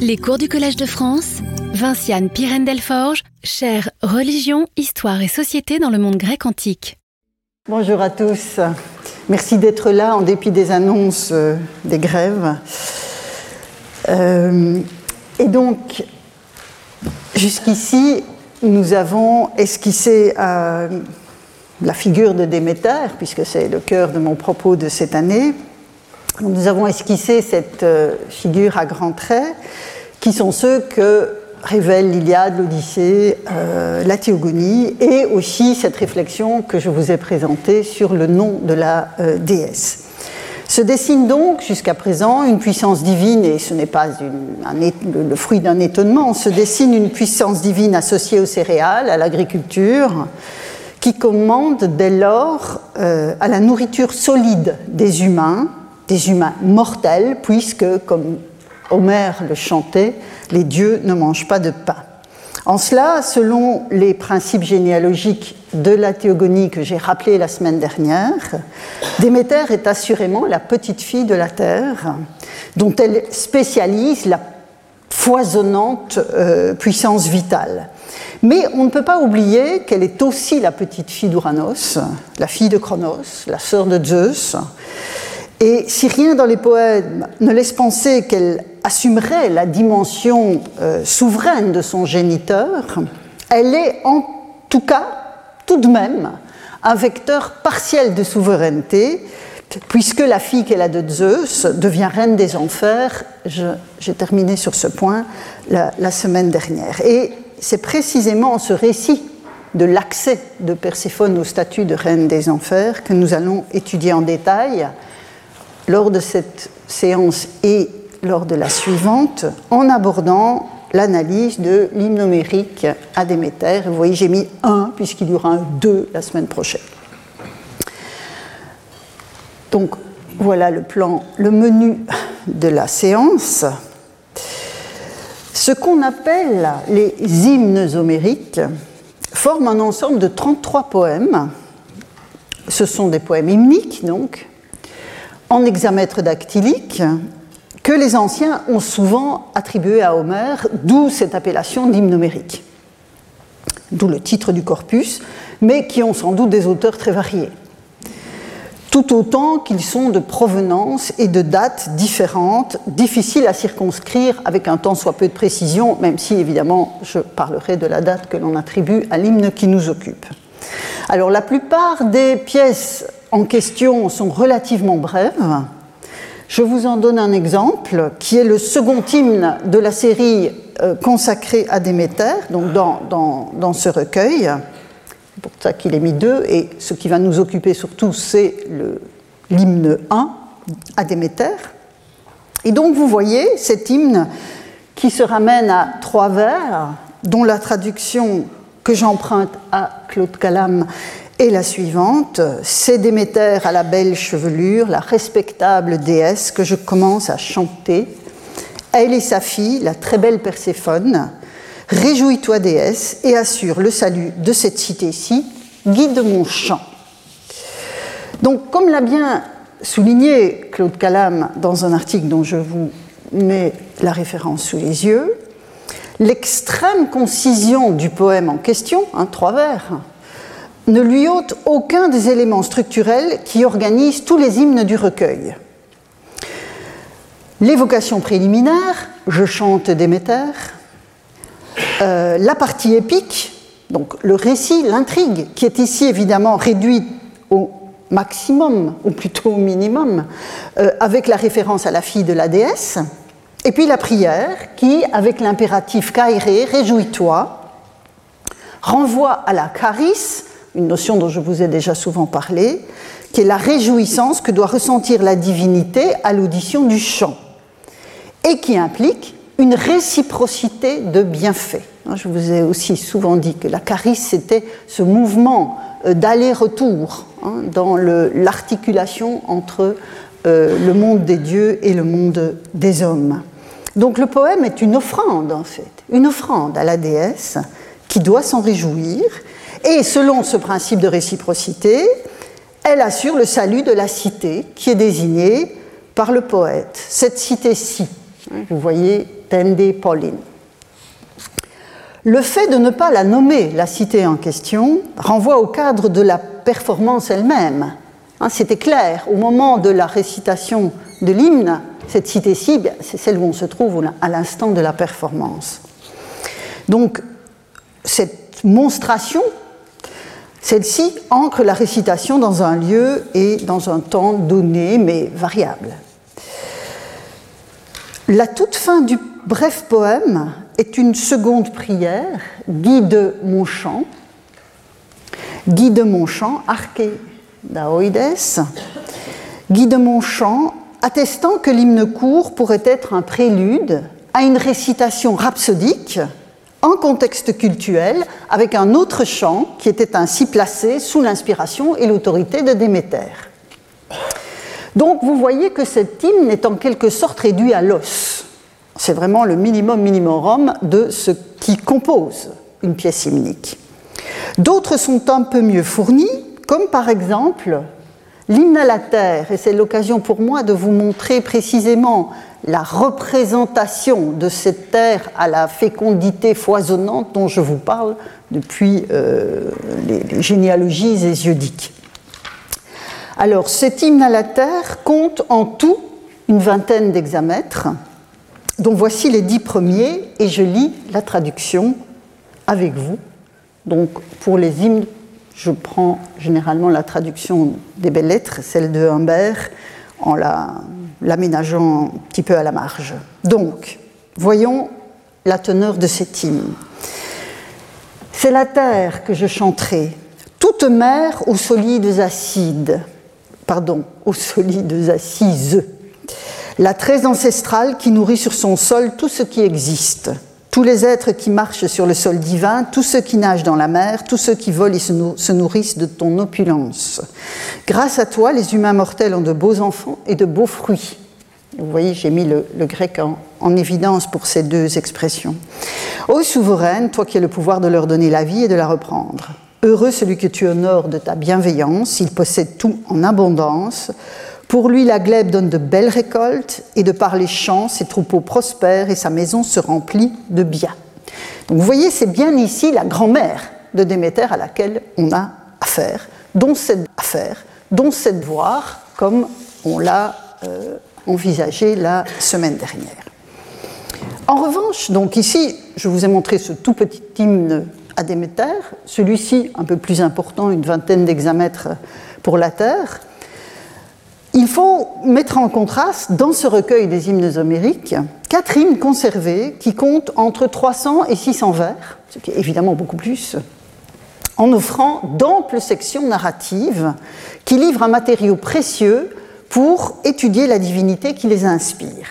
Les cours du Collège de France, Vinciane Pirène Delforge, chère Religion, Histoire et Société dans le monde grec antique. Bonjour à tous. Merci d'être là en dépit des annonces euh, des grèves. Euh, et donc, jusqu'ici, nous avons esquissé euh, la figure de Déméter, puisque c'est le cœur de mon propos de cette année. Nous avons esquissé cette euh, figure à grands traits, qui sont ceux que révèlent l'Iliade, l'Odyssée, euh, la Théogonie, et aussi cette réflexion que je vous ai présentée sur le nom de la euh, déesse. Se dessine donc jusqu'à présent une puissance divine, et ce n'est pas le fruit d'un étonnement, se dessine une puissance divine associée aux céréales, à l'agriculture, qui commande dès lors à la nourriture solide des humains, des humains mortels, puisque, comme Homère le chantait, les dieux ne mangent pas de pain. En cela, selon les principes généalogiques de la théogonie que j'ai rappelés la semaine dernière, Déméter est assurément la petite fille de la terre, dont elle spécialise la foisonnante euh, puissance vitale. Mais on ne peut pas oublier qu'elle est aussi la petite fille d'Uranos, la fille de Chronos, la sœur de Zeus, et si rien dans les poèmes ne laisse penser qu'elle assumerait la dimension euh, souveraine de son géniteur, elle est en tout cas, tout de même, un vecteur partiel de souveraineté, puisque la fille qu'elle a de Zeus devient reine des enfers. J'ai terminé sur ce point la, la semaine dernière. Et c'est précisément ce récit de l'accès de Perséphone au statut de reine des enfers que nous allons étudier en détail lors de cette séance et lors de la suivante en abordant l'analyse de l'hymne numérique à Déméter. Vous voyez, j'ai mis un puisqu'il y aura un 2 la semaine prochaine. Donc voilà le plan, le menu de la séance. Ce qu'on appelle les hymnes homériques forment un ensemble de 33 poèmes. Ce sont des poèmes hymniques, donc, en hexamètre dactylique que les anciens ont souvent attribué à Homère, d'où cette appellation d'hymne numérique, d'où le titre du corpus, mais qui ont sans doute des auteurs très variés, tout autant qu'ils sont de provenance et de dates différentes, difficiles à circonscrire avec un temps soit peu de précision, même si évidemment je parlerai de la date que l'on attribue à l'hymne qui nous occupe. Alors la plupart des pièces en question sont relativement brèves. Je vous en donne un exemple qui est le second hymne de la série euh, consacrée à Déméter, donc dans, dans, ce recueil. C'est pour ça qu'il est mis deux, et ce qui va nous occuper surtout, c'est l'hymne 1 à Déméter. Et donc vous voyez cet hymne qui se ramène à trois vers, dont la traduction que j'emprunte à Claude Calam et la suivante, c'est Déméter à la belle chevelure, la respectable déesse que je commence à chanter. Elle et sa fille, la très belle Perséphone. Réjouis-toi, déesse, et assure le salut de cette cité-ci, guide mon chant. Donc, comme l'a bien souligné Claude Calam dans un article dont je vous mets la référence sous les yeux, l'extrême concision du poème en question, hein, trois vers, ne lui ôte aucun des éléments structurels qui organisent tous les hymnes du recueil. L'évocation préliminaire, je chante Déméter, euh, la partie épique, donc le récit, l'intrigue, qui est ici évidemment réduite au maximum, ou plutôt au minimum, euh, avec la référence à la fille de la déesse, et puis la prière, qui, avec l'impératif kairé, réjouis-toi, renvoie à la charis, une notion dont je vous ai déjà souvent parlé, qui est la réjouissance que doit ressentir la divinité à l'audition du chant, et qui implique une réciprocité de bienfaits. Hein, je vous ai aussi souvent dit que la charis, c'était ce mouvement euh, d'aller-retour hein, dans l'articulation entre euh, le monde des dieux et le monde des hommes. Donc le poème est une offrande, en fait, une offrande à la déesse qui doit s'en réjouir et selon ce principe de réciprocité, elle assure le salut de la cité qui est désignée par le poète. Cette cité-ci, vous voyez Tende Pauline. Le fait de ne pas la nommer, la cité en question, renvoie au cadre de la performance elle-même. Hein, c'était clair, au moment de la récitation de l'hymne, cette cité-ci, c'est celle où on se trouve à l'instant de la performance. Donc, cette monstration, celle-ci ancre la récitation dans un lieu et dans un temps donné, mais variable. La toute fin du bref poème est une seconde prière, guide mon chant, guide mon chant, arche daoides, guide mon chant, attestant que l'hymne court pourrait être un prélude à une récitation rhapsodique en contexte cultuel avec un autre chant qui était ainsi placé sous l'inspiration et l'autorité de Déméter. Donc vous voyez que cet hymne est en quelque sorte réduit à l'os. C'est vraiment le minimum minimorum de ce qui compose une pièce hymnique. D'autres sont un peu mieux fournis, comme par exemple l'hymne à la terre, et c'est l'occasion pour moi de vous montrer précisément la représentation de cette terre à la fécondité foisonnante dont je vous parle depuis euh, les, généalogies hésiodiques. Alors, cet hymne à la terre compte en tout une vingtaine d'hexamètres, dont voici les dix premiers, et je lis la traduction avec vous. Donc, pour les hymnes, je prends généralement la traduction des belles lettres, celle de Humbert, en l'aménageant un petit peu à la marge. Donc, voyons la teneur de cet hymne. C'est la terre que je chanterai, toute mer aux solides acides pardon, aux solides assises. La très ancestrale qui nourrit sur son sol tout ce qui existe, tous les êtres qui marchent sur le sol divin, tous ceux qui nagent dans la mer, tous ceux qui volent et se nourrissent de ton opulence. Grâce à toi, les humains mortels ont de beaux enfants et de beaux fruits. Vous voyez, j'ai mis le, grec en, en, évidence pour ces deux expressions. Ô souveraine, toi qui as le pouvoir de leur donner la vie et de la reprendre. Heureux celui que tu honores de ta bienveillance, il possède tout en abondance. Pour lui, la glèbe donne de belles récoltes, et de par les champs, ses troupeaux prospèrent et sa maison se remplit de biens. Donc vous voyez, c'est bien ici la grand-mère de Déméter à laquelle on a affaire, dont cette affaire, dont cette voir, comme on l'a euh, envisagé la semaine dernière. En revanche, donc ici, je vous ai montré ce tout petit hymne à Déméter, celui-ci un peu plus important, une vingtaine d'hexamètres pour la Terre. Il faut mettre en contraste dans ce recueil des hymnes homériques quatre hymnes conservés qui comptent entre 300 et 600 vers, ce qui est évidemment beaucoup plus, en offrant d'amples sections narratives qui livrent un matériau précieux pour étudier la divinité qui les inspire.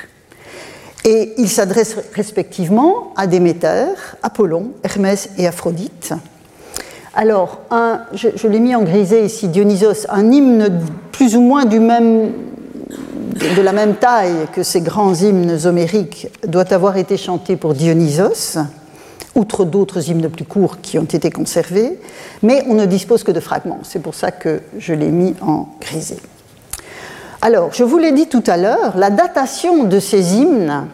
Et ils s'adressent respectivement à Déméter, Apollon, Hermès et Aphrodite. Alors, je, l'ai mis en grisé ici, Dionysos, un hymne plus ou moins de la même taille que ces grands hymnes homériques doit avoir été chanté pour Dionysos, outre d'autres hymnes plus courts qui ont été conservés, mais on ne dispose que de fragments. C'est pour ça que je l'ai mis en grisé. Alors, je vous l'ai dit tout à l'heure, la datation de ces hymnes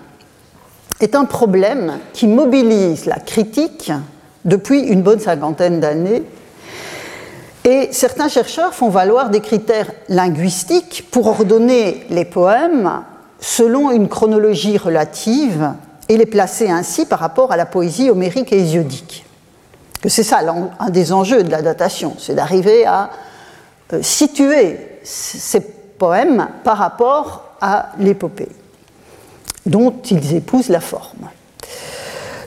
est un problème qui mobilise la critique depuis une bonne cinquantaine d'années. Et certains chercheurs font valoir des critères linguistiques pour ordonner les poèmes selon une chronologie relative et les placer ainsi par rapport à la poésie homérique et hésiodique. C'est ça un des enjeux de la datation, c'est d'arriver à euh, situer ces poèmes par rapport à l'épopée dont ils épousent la forme.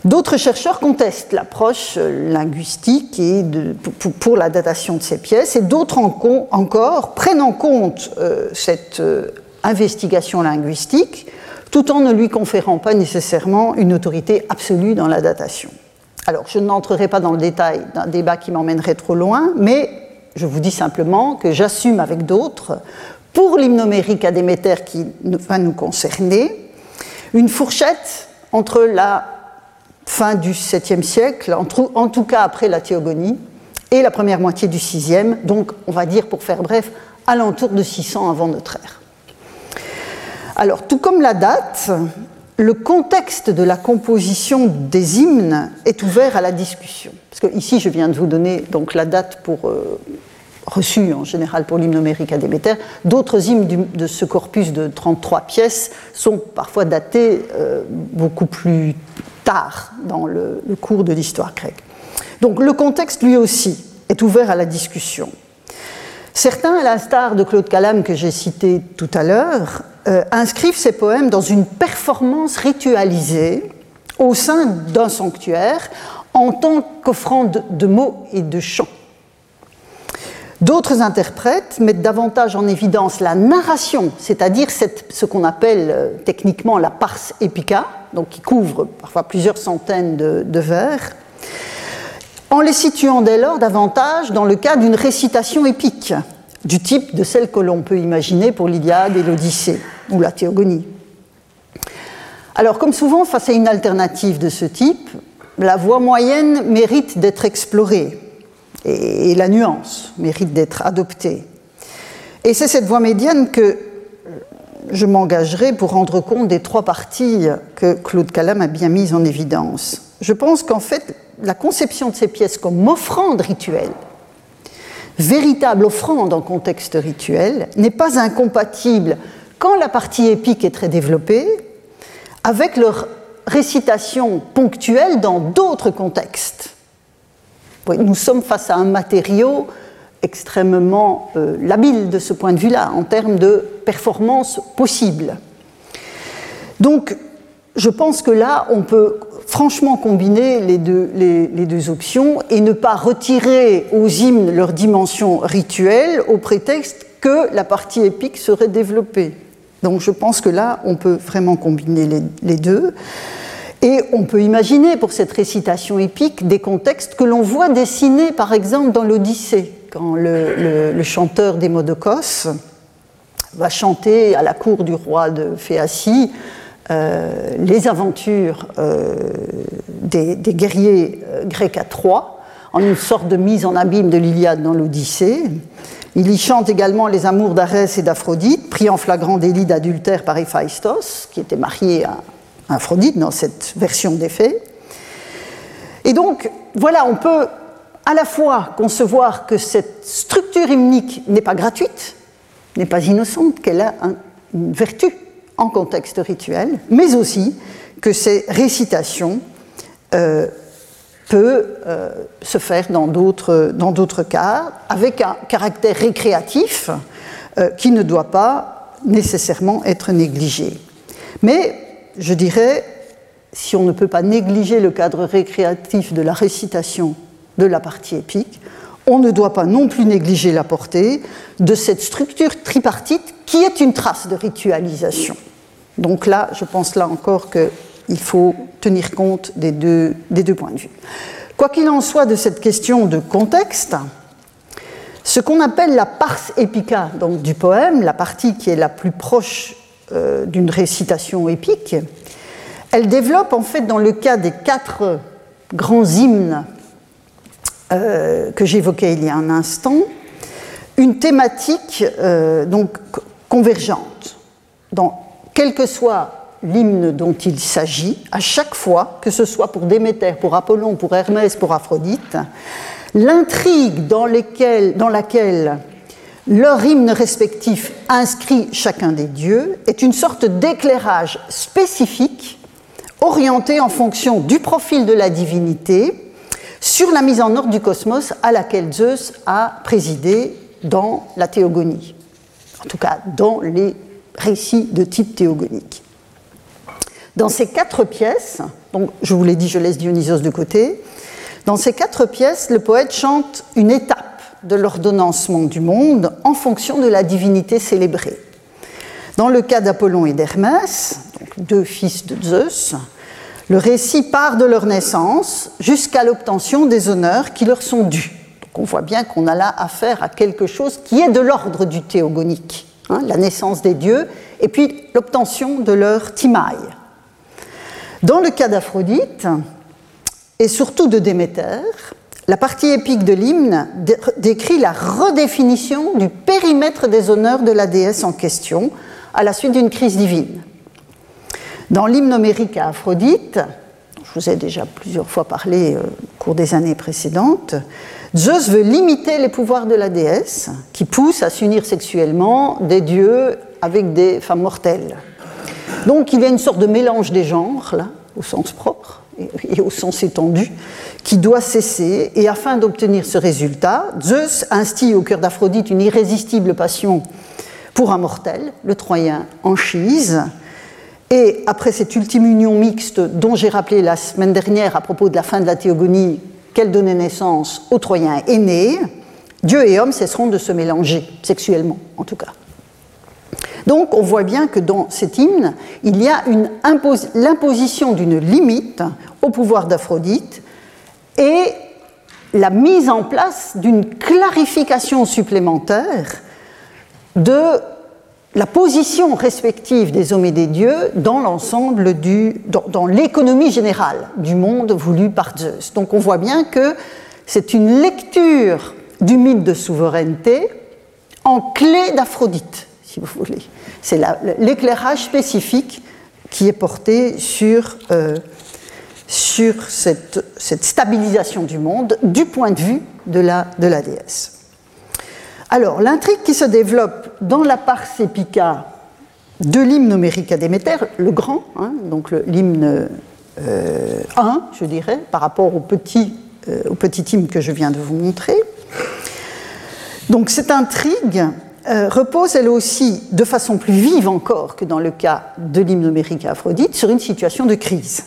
D'autres chercheurs contestent l'approche linguistique et pour, la datation de ces pièces, et d'autres encore prennent en compte euh, cette euh, investigation linguistique tout en ne lui conférant pas nécessairement une autorité absolue dans la datation. Alors, je n'entrerai pas dans le détail d'un débat qui m'emmènerait trop loin, mais je vous dis simplement que j'assume avec d'autres, pour l'hymnomérique à Déméter qui va nous concerner, une fourchette entre la fin du 7e siècle, en tout cas après la théogonie, et la première moitié du 6e, donc on va dire pour faire bref, alentour de 600 avant notre ère. Alors, tout comme la date, le contexte de la composition des hymnes est ouvert à la discussion. Parce que ici, je viens de vous donner donc la date pour euh, reçue en général pour l'hymne homérique à Déméter. D'autres hymnes de ce corpus de 33 pièces sont parfois datés euh, beaucoup plus tard dans le, le cours de l'histoire grecque. Donc le contexte, lui aussi, est ouvert à la discussion. Certains, à l'instar de Claude Calame que j'ai cité tout à l'heure, euh, inscrivent ces poèmes dans une performance ritualisée au sein d'un sanctuaire en tant qu'offrande de mots et de chants. D'autres interprètes mettent davantage en évidence la narration, c'est-à-dire ce qu'on appelle euh, techniquement la parse epica, donc qui couvre parfois plusieurs centaines de, de vers, en les situant dès lors davantage dans le cas d'une récitation épique, du type de celle que l'on peut imaginer pour l'Iliade et l'Odyssée, ou la Théogonie. Alors, comme souvent, face à une alternative de ce type, la voie moyenne mérite d'être explorée, et la nuance mérite d'être adoptée. Et c'est cette voie médiane que je m'engagerai pour rendre compte des trois parties que Claude Calam a bien mises en évidence. Je pense qu'en fait, la conception de ces pièces comme offrande rituelle, véritable offrande en contexte rituel, n'est pas incompatible quand la partie épique est très développée avec leur récitation ponctuelle dans d'autres contextes. Nous sommes face à un matériau extrêmement euh, labile de ce point de vue-là, en termes de performance possible. Donc, je pense que là, on peut franchement combiner les deux, les, deux, options et ne pas retirer aux hymnes leur dimension rituelle au prétexte que la partie épique serait développée. Donc je pense que là, on peut vraiment combiner les, deux. Et on peut imaginer pour cette récitation épique des contextes que l'on voit dessinés par exemple dans l'Odyssée, quand le, chanteur des Modocos va chanter à la cour du roi de Phéacie euh, les aventures euh, des, guerriers euh, grecs à Troie, en une sorte de mise en abîme de l'Iliade dans l'Odyssée. Il y chante également les amours d'Arès et d'Aphrodite, pris en flagrant délit d'adultère par Héphaïstos, qui était marié à Aphrodite dans cette version des faits. Et donc, voilà, on peut à la fois concevoir que cette structure hymnique n'est pas gratuite, n'est pas innocente, qu'elle a une vertu en contexte rituel, mais aussi que ces récitations euh, peuvent euh, se faire dans d'autres cas, avec un caractère récréatif euh, qui ne doit pas nécessairement être négligé. Mais je dirais, si on ne peut pas négliger le cadre récréatif de la récitation de la partie épique, on ne doit pas non plus négliger la portée de cette structure tripartite qui est une trace de ritualisation. Donc là, je pense là encore qu'il faut tenir compte des deux, points de vue. Quoi qu'il en soit de cette question de contexte, ce qu'on appelle la parse épica donc du poème, la partie qui est la plus proche euh, d'une récitation épique, elle développe en fait dans le cas des quatre grands hymnes euh, que j'évoquais il y a un instant, une thématique euh, donc convergente. Dans, quel que soit l'hymne dont il s'agit, à chaque fois, que ce soit pour Déméter, pour Apollon, pour Hermès, pour Aphrodite, l'intrigue dans, dans laquelle leur hymne respectif inscrit chacun des dieux est une sorte d'éclairage spécifique orienté en fonction du profil de la divinité sur la mise en ordre du cosmos à laquelle Zeus a présidé dans la théogonie, en tout cas dans les récits de type théogonique. Dans ces quatre pièces, donc je vous l'ai dit, je laisse Dionysos de côté, dans ces quatre pièces, le poète chante une étape de l'ordonnancement du monde en fonction de la divinité célébrée. Dans le cas d'Apollon et d'Hermès, deux fils de Zeus, le récit part de leur naissance jusqu'à l'obtention des honneurs qui leur sont dus. Donc on voit bien qu'on a là affaire à quelque chose qui est de l'ordre du théogonique, hein, la naissance des dieux, et puis l'obtention de leur timaille. Dans le cas d'Aphrodite, et surtout de Déméter, la partie épique de l'hymne décrit la redéfinition du périmètre des honneurs de la déesse en question à la suite d'une crise divine. Dans l'hymne homérique à Aphrodite, je vous ai déjà plusieurs fois parlé euh, au cours des années précédentes, Zeus veut limiter les pouvoirs de la déesse qui pousse à s'unir sexuellement des dieux avec des femmes mortelles. Donc il y a une sorte de mélange des genres, là, au sens propre et au sens étendu, qui doit cesser. Et afin d'obtenir ce résultat, Zeus instille au cœur d'Aphrodite une irrésistible passion pour un mortel, le Troyen Anchise. Et après cette ultime union mixte dont j'ai rappelé la semaine dernière à propos de la fin de la théogonie, qu'elle donnait naissance au Troyen aîné, Dieu et homme cesseront de se mélanger, sexuellement en tout cas. Donc on voit bien que dans cet hymne, il y a l'imposition d'une limite au pouvoir d'Aphrodite et la mise en place d'une clarification supplémentaire de la position respective des hommes et des dieux dans l'ensemble du, dans, l'économie générale du monde voulu par Zeus. Donc on voit bien que c'est une lecture du mythe de souveraineté en clé d'Aphrodite, vous voulez. C'est l'éclairage spécifique qui est porté sur, euh, cette, stabilisation du monde du point de vue de la, déesse. Alors, l'intrigue qui se développe dans la Pars Epica de l'hymne numérique à Déméter, le grand, hein, donc l'hymne 1, euh, je dirais, par rapport au petit, euh, au petit hymne que je viens de vous montrer. Donc, cette intrigue euh, repose elle aussi, de façon plus vive encore que dans le cas de l'hymne Aphrodite, sur une situation de crise.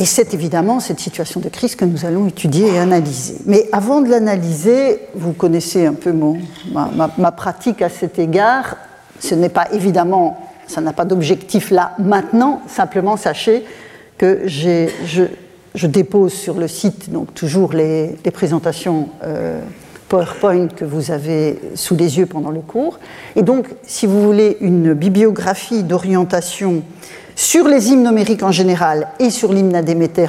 Et c'est évidemment cette situation de crise que nous allons étudier et analyser. Mais avant de l'analyser, vous connaissez un peu mon, ma, pratique à cet égard. Ce n'est pas évidemment, ça n'a pas d'objectif là maintenant, simplement sachez que je, je, dépose sur le site donc toujours les, présentations. Euh, PowerPoint que vous avez sous les yeux pendant le cours. Et donc, si vous voulez une bibliographie d'orientation sur les hymnes numériques en général et sur l'hymne à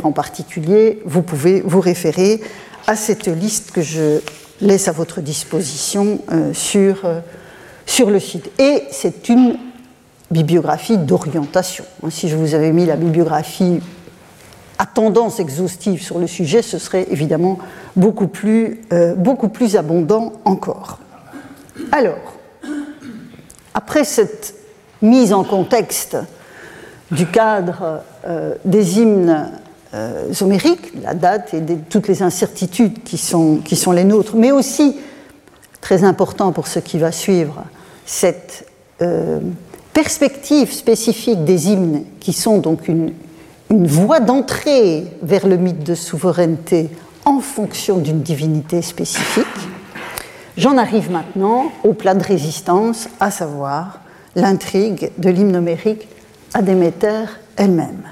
en particulier, vous pouvez vous référer à cette liste que je laisse à votre disposition euh, sur, euh, sur le site. Et c'est une bibliographie d'orientation. Si je vous avais mis la bibliographie tendance exhaustive sur le sujet, ce serait évidemment beaucoup plus, euh, beaucoup plus abondant encore. Alors, après cette mise en contexte du cadre euh, des hymnes euh, homériques, la date et toutes les incertitudes qui sont, qui sont les nôtres, mais aussi, très important pour ce qui va suivre, cette perspective spécifique des hymnes qui sont donc une, une voie d'entrée vers le mythe de souveraineté en fonction d'une divinité spécifique, j'en arrive maintenant au plat de résistance, à savoir l'intrigue de l'hymne numérique à elle-même.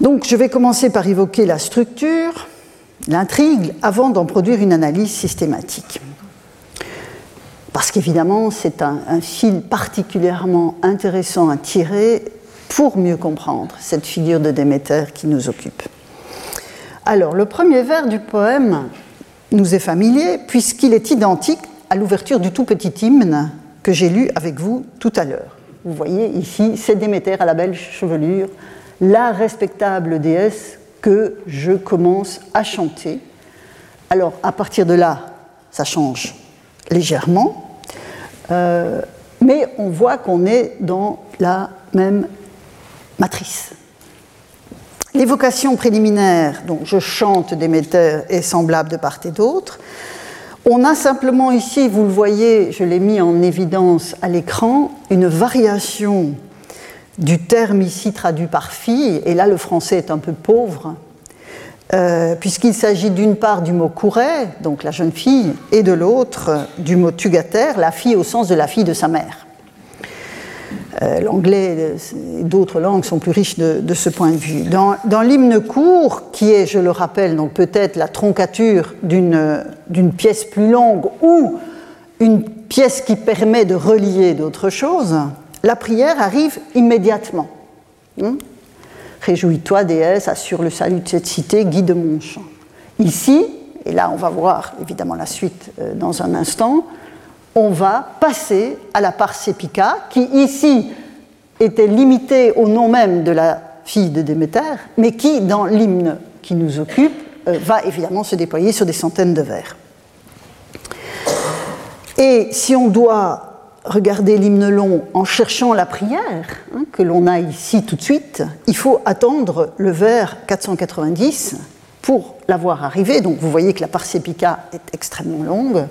Donc je vais commencer par évoquer la structure, l'intrigue, avant d'en produire une analyse systématique. Parce qu'évidemment, c'est un, fil particulièrement intéressant à tirer pour mieux comprendre cette figure de Déméter qui nous occupe. Alors, le premier vers du poème nous est familier puisqu'il est identique à l'ouverture du tout petit hymne que j'ai lu avec vous tout à l'heure. Vous voyez ici, c'est Déméter à la belle chevelure, la respectable déesse que je commence à chanter. Alors, à partir de là, ça change légèrement, euh, mais on voit qu'on est dans la même matrice. L'évocation préliminaire, donc je chante Déméter, est semblable de part et d'autre. On a simplement ici, vous le voyez, je l'ai mis en évidence à l'écran, une variation du terme ici traduit par fille, et là le français est un peu pauvre, euh, puisqu'il s'agit d'une part du mot couret, donc la jeune fille, et de l'autre du mot tugater, la fille au sens de la fille de sa mère. Euh, l'anglais et d'autres langues sont plus riches de, ce point de vue. Dans, l'hymne court, qui est, je le rappelle, donc peut-être la troncature d'une pièce plus longue ou une pièce qui permet de relier d'autres choses, la prière arrive immédiatement. Hmm? Réjouis-toi, déesse, assure le salut de cette cité, guide mon chant. Ici, et là on va voir évidemment la suite euh, dans un instant, on va passer à la Parsépica, qui ici était limitée au nom même de la fille de Déméter, mais qui, dans l'hymne qui nous occupe, euh, va évidemment se déployer sur des centaines de vers. Et si on doit regarder l'hymne long en cherchant la prière, hein, que l'on a ici tout de suite, il faut attendre le vers 490 pour l'avoir arrivé. Donc vous voyez que la Parsépica est extrêmement longue.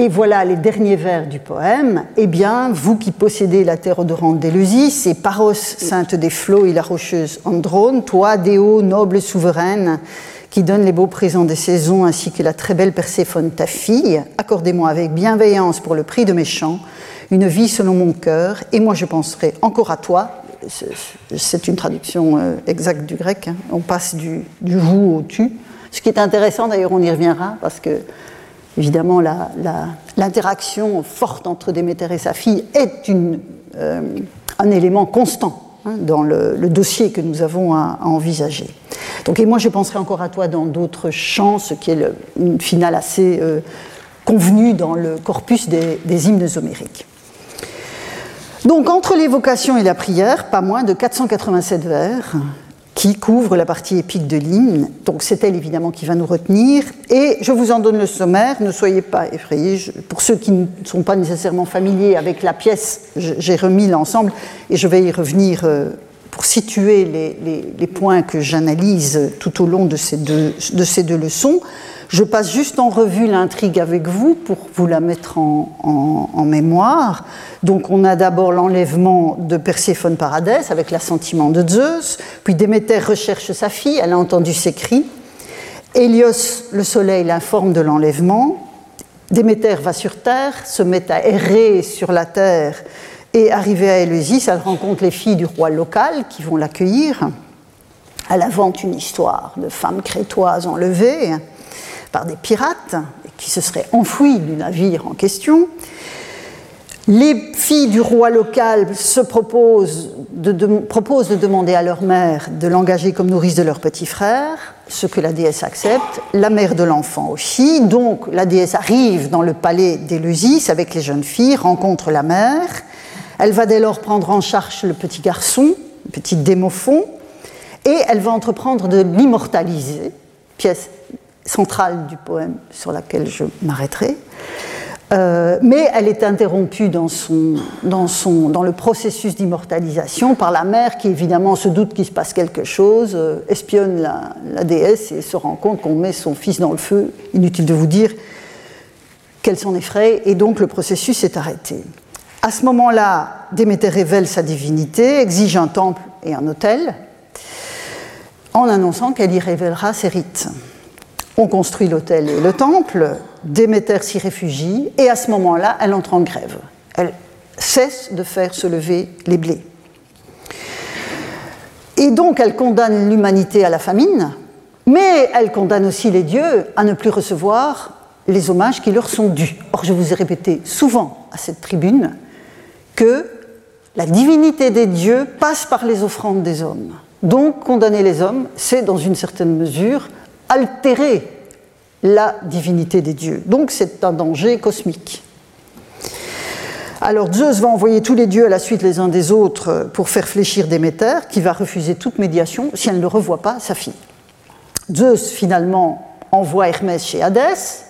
Et voilà les derniers vers du poème. Eh bien, vous qui possédez la terre odorante d'Éleusis, c'est Paros, sainte des flots et la rocheuse Androne, toi, Déo, noble souveraine, qui donne les beaux présents des saisons, ainsi que la très belle Perséphone, ta fille, accordez-moi avec bienveillance pour le prix de mes chants, une vie selon mon cœur, et moi je penserai encore à toi. C'est une traduction euh, exacte du grec, hein. on passe du vous au tu. Ce qui est intéressant, d'ailleurs, on y reviendra, parce que Évidemment, l'interaction forte entre Déméter et sa fille est euh, un élément constant hein, dans le, dossier que nous avons à, envisager. Donc, et moi, je penserai encore à toi dans d'autres chants, ce qui est une finale assez euh, convenue dans le corpus des, des hymnes homériques. Donc, entre l'évocation et la prière, pas moins de 487 vers, qui couvre la partie épique de l'hymne. Donc c'est elle évidemment qui va nous retenir. Et je vous en donne le sommaire, ne soyez pas effrayés. pour ceux qui ne sont pas nécessairement familiers avec la pièce, j'ai remis l'ensemble et je vais y revenir euh, pour situer les, points que j'analyse tout au long de ces deux, de ces deux leçons. Je passe juste en revue l'intrigue avec vous pour vous la mettre en, mémoire. Donc on a d'abord l'enlèvement de Perséphone par Hadès avec l'assentiment de Zeus, puis Déméter recherche sa fille, elle a entendu ses cris. Hélios, le soleil, l'informe de l'enlèvement. Déméter va sur terre, se met à errer sur la terre et arrivée à Éleusis, elle rencontre les filles du roi local qui vont l'accueillir. Elle invente une histoire de femmes crétoises enlevées par des pirates qui se seraient enfouis du navire en question. Les filles du roi local se proposent de, demander à leur mère de l'engager comme nourrice de leur petit frère, ce que la déesse accepte, la mère de l'enfant aussi. Donc la déesse arrive dans le palais d'Éleusis avec les jeunes filles, rencontre la mère. Elle va dès lors prendre en charge le petit garçon, le petit démophon, et elle va entreprendre de l'immortaliser, pièce centrale du poème sur laquelle je m'arrêterai. Euh, mais elle est interrompue dans, son, le processus d'immortalisation par la mère qui évidemment se doute qu'il se passe quelque chose, euh, espionne la, la, déesse et se rend compte qu'on met son fils dans le feu. Inutile de vous dire qu'elle s'en effraie et donc le processus est arrêté. À ce moment-là, Déméter révèle sa divinité, exige un temple et un autel, en annonçant qu'elle y révélera ses rites. On construit l'hôtel et le temple, Déméter s'y réfugie, et à ce moment-là, elle entre en grève. Elle cesse de faire se lever les blés. Et donc, elle condamne l'humanité à la famine, mais elle condamne aussi les dieux à ne plus recevoir les hommages qui leur sont dus. Or, je vous ai répété souvent à cette tribune que la divinité des dieux passe par les offrandes des hommes. Donc, condamner les hommes, c'est dans une certaine mesure altérer la divinité des dieux. Donc c'est un danger cosmique. Alors Zeus va envoyer tous les dieux à la suite les uns des autres pour faire fléchir Déméter, qui va refuser toute médiation si elle ne revoit pas sa fille. Zeus finalement envoie Hermès chez Hadès,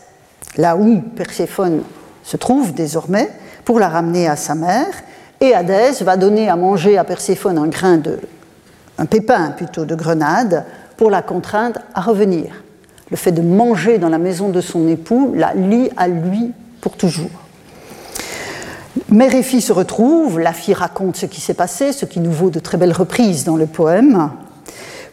là où Perséphone se trouve désormais, pour la ramener à sa mère, et Hadès va donner à manger à Perséphone un grain de, un pépin plutôt de grenade, pour la contraindre à revenir le fait de manger dans la maison de son époux la lie à lui pour toujours. Mère et fille se retrouvent, la fille raconte ce qui s'est passé, ce qui nous vaut de très belles reprises dans le poème.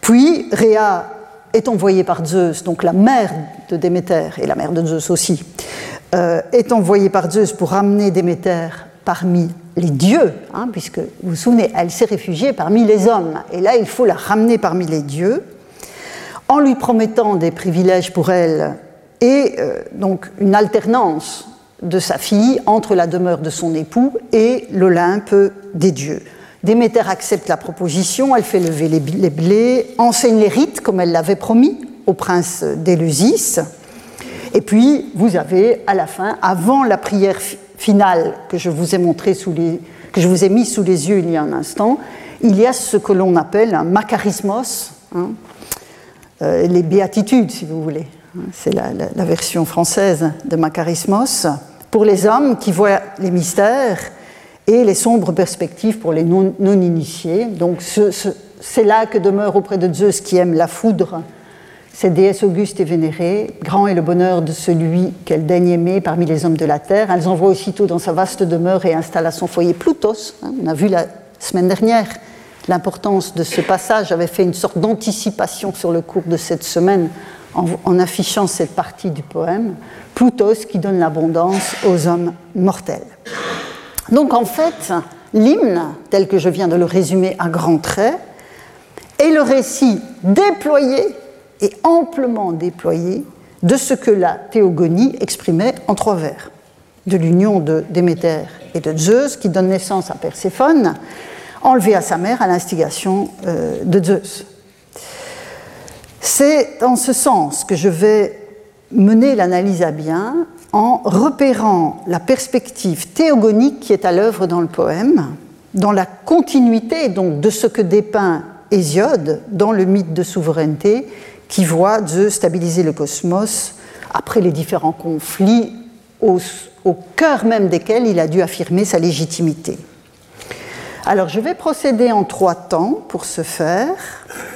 Puis Réa est envoyée par Zeus, donc la mère de Déméter, et la mère de Zeus aussi, euh, est envoyée par Zeus pour ramener Déméter parmi les dieux, hein, puisque vous vous souvenez, elle s'est réfugiée parmi les hommes, et là il faut la ramener parmi les dieux en lui promettant des privilèges pour elle et euh, donc une alternance de sa fille entre la demeure de son époux et l'Olympe des dieux. Déméter accepte la proposition, elle fait lever les blés, enseigne les rites comme elle l'avait promis au prince d'Éleusis, Et puis, vous avez à la fin, avant la prière finale que je vous ai montré sous les, que je vous ai mis sous les yeux il y a un instant, il y a ce que l'on appelle un macarismos, hein, euh, les béatitudes, si vous voulez. C'est la, version française de macarismos pour les hommes qui voient les mystères et les sombres perspectives pour les non-initiés. Donc, c'est là que demeure auprès de Zeus qui aime la foudre cette déesse auguste et vénérée, grand est le bonheur de celui qu'elle daigne aimer parmi les hommes de la terre. Elle envoie aussitôt dans sa vaste demeure et installe à son foyer Plutos. Hein, on a vu la semaine dernière l'importance de ce passage, j'avais fait une sorte d'anticipation sur le cours de cette semaine en, affichant cette partie du poème. Plutos qui donne l'abondance aux hommes mortels. Donc en fait, l'hymne, tel que je viens de le résumer à grands traits, est le récit déployé et amplement déployé de ce que la théogonie exprimait en trois vers, de l'union de Déméter et de Zeus qui donne naissance à Perséphone, enlevée à sa mère à l'instigation euh, de Zeus. C'est en ce sens que je vais mener l'analyse à bien en repérant la perspective théogonique qui est à l'œuvre dans le poème, dans la continuité donc de ce que dépeint Hésiode dans le mythe de souveraineté qui voit Zeus stabiliser le cosmos après les différents conflits au, cœur même desquels il a dû affirmer sa légitimité. Alors je vais procéder en trois temps pour ce faire.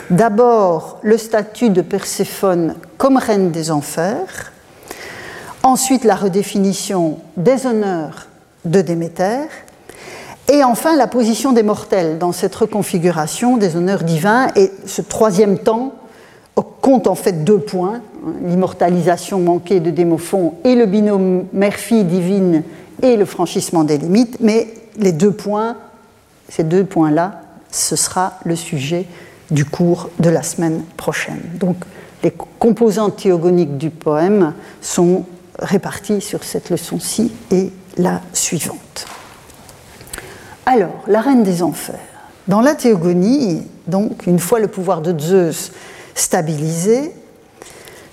D'abord le statut de Perséphone comme reine des enfers, ensuite la redéfinition des honneurs de Déméter, et enfin la position des mortels dans cette reconfiguration des honneurs divins, et ce troisième temps compte en fait deux points, l'immortalisation manquée de Démophon et le binôme mère-fille divine et le franchissement des limites, mais les deux points, ces deux points-là, ce sera le sujet du cours de la semaine prochaine. Donc les composantes théogoniques du poème sont réparties sur cette leçon-ci et la suivante. Alors, la reine des enfers. Dans la théogonie, donc, une fois le pouvoir de Zeus stabilisé,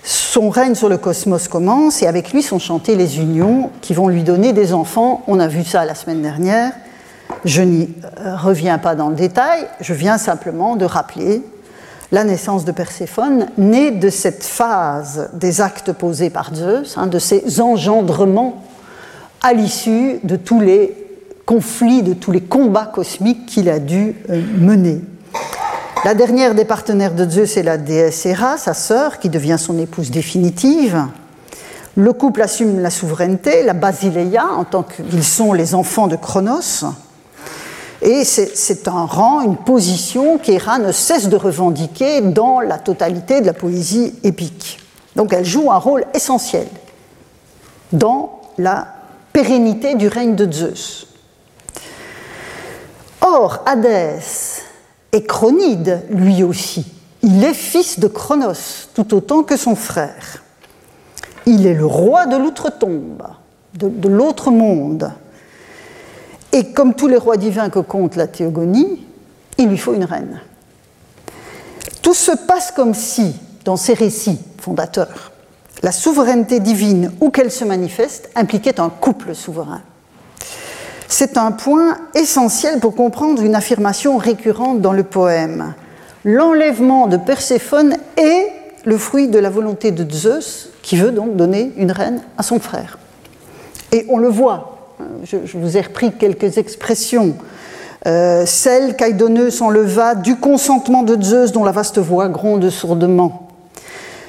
son règne sur le cosmos commence et avec lui sont chantées les unions qui vont lui donner des enfants. On a vu ça la semaine dernière. Je n'y euh, reviens pas dans le détail, je viens simplement de rappeler la naissance de Perséphone, née de cette phase des actes posés par Zeus, hein, de ces engendrements à l'issue de tous les conflits, de tous les combats cosmiques qu'il a dû euh, mener. La dernière des partenaires de Zeus est la déesse Héra, sa sœur, qui devient son épouse définitive. Le couple assume la souveraineté, la basileia, en tant qu'ils sont les enfants de Cronos. Et c'est un rang, une position qu'Héra ne cesse de revendiquer dans la totalité de la poésie épique. Donc elle joue un rôle essentiel dans la pérennité du règne de Zeus. Or, Hadès et Chronide, lui aussi. Il est fils de Chronos, tout autant que son frère. Il est le roi de l'outre-tombe, de, l'autre monde. Et comme tous les rois divins que compte la théogonie, il lui faut une reine. Tout se passe comme si, dans ces récits fondateurs, la souveraineté divine, où qu'elle se manifeste, impliquait un couple souverain. C'est un point essentiel pour comprendre une affirmation récurrente dans le poème. L'enlèvement de Perséphone est le fruit de la volonté de Zeus, qui veut donc donner une reine à son frère. Et on le voit, je, vous ai repris quelques expressions. Euh, celle qu'Aïdoneux s'enleva du consentement de Zeus dont la vaste voix gronde sourdement.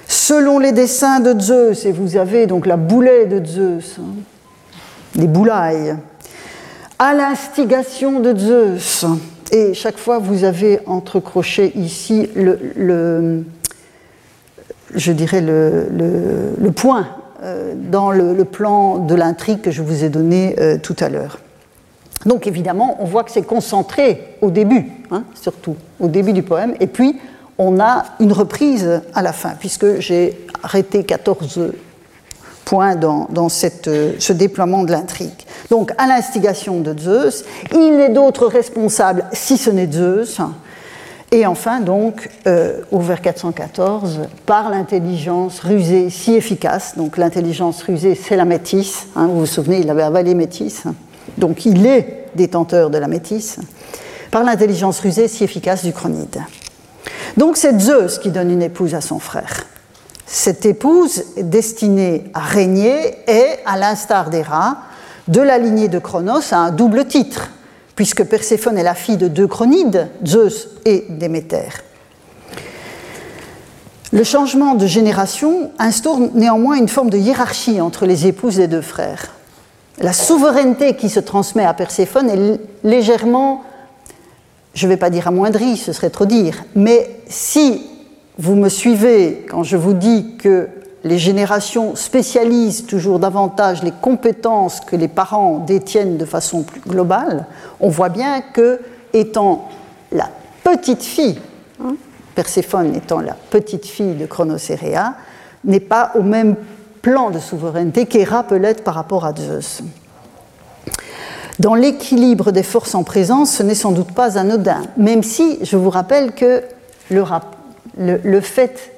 Selon les dessins de Zeus, et vous avez donc la boulet de Zeus, hein, les boulailles, à l'instigation de Zeus. Et chaque fois, vous avez entrecroché ici le, je dirais le, point euh, dans le, plan de l'intrigue que je vous ai donné euh, tout à l'heure. Donc évidemment, on voit que c'est concentré au début, hein, surtout au début du poème, et puis on a une reprise à la fin, puisque j'ai arrêté 14 point dans, euh, ce déploiement de l'intrigue. Donc, à l'instigation de Zeus, il n'est d'autre responsable si ce n'est Zeus. Et enfin, donc, au vers 414, par l'intelligence rusée si efficace, donc l'intelligence rusée, c'est la métisse, hein, vous vous souvenez, il avait avalé métisse, donc il est détenteur de la métisse, par l'intelligence rusée si efficace du chronide. Donc c'est Zeus qui donne une épouse à son frère. Cette épouse destinée à régner est, à l'instar des rats, de la lignée de Cronos à un double titre, puisque Perséphone est la fille de deux chronides, Zeus et Déméter. Le changement de génération instaure néanmoins une forme de hiérarchie entre les épouses des deux frères. La souveraineté qui se transmet à Perséphone est légèrement, je ne vais pas dire amoindrie, ce serait trop dire, mais si vous me suivez quand je vous dis que les générations spécialisent toujours davantage les compétences que les parents détiennent de façon plus globale, on voit bien que, étant la petite fille, Perséphone étant la petite fille de Chronocéréa, n'est pas au même plan de souveraineté qu'Héra peut par rapport à Zeus. Dans l'équilibre des forces en présence, ce n'est sans doute pas anodin, même si je vous rappelle que le fait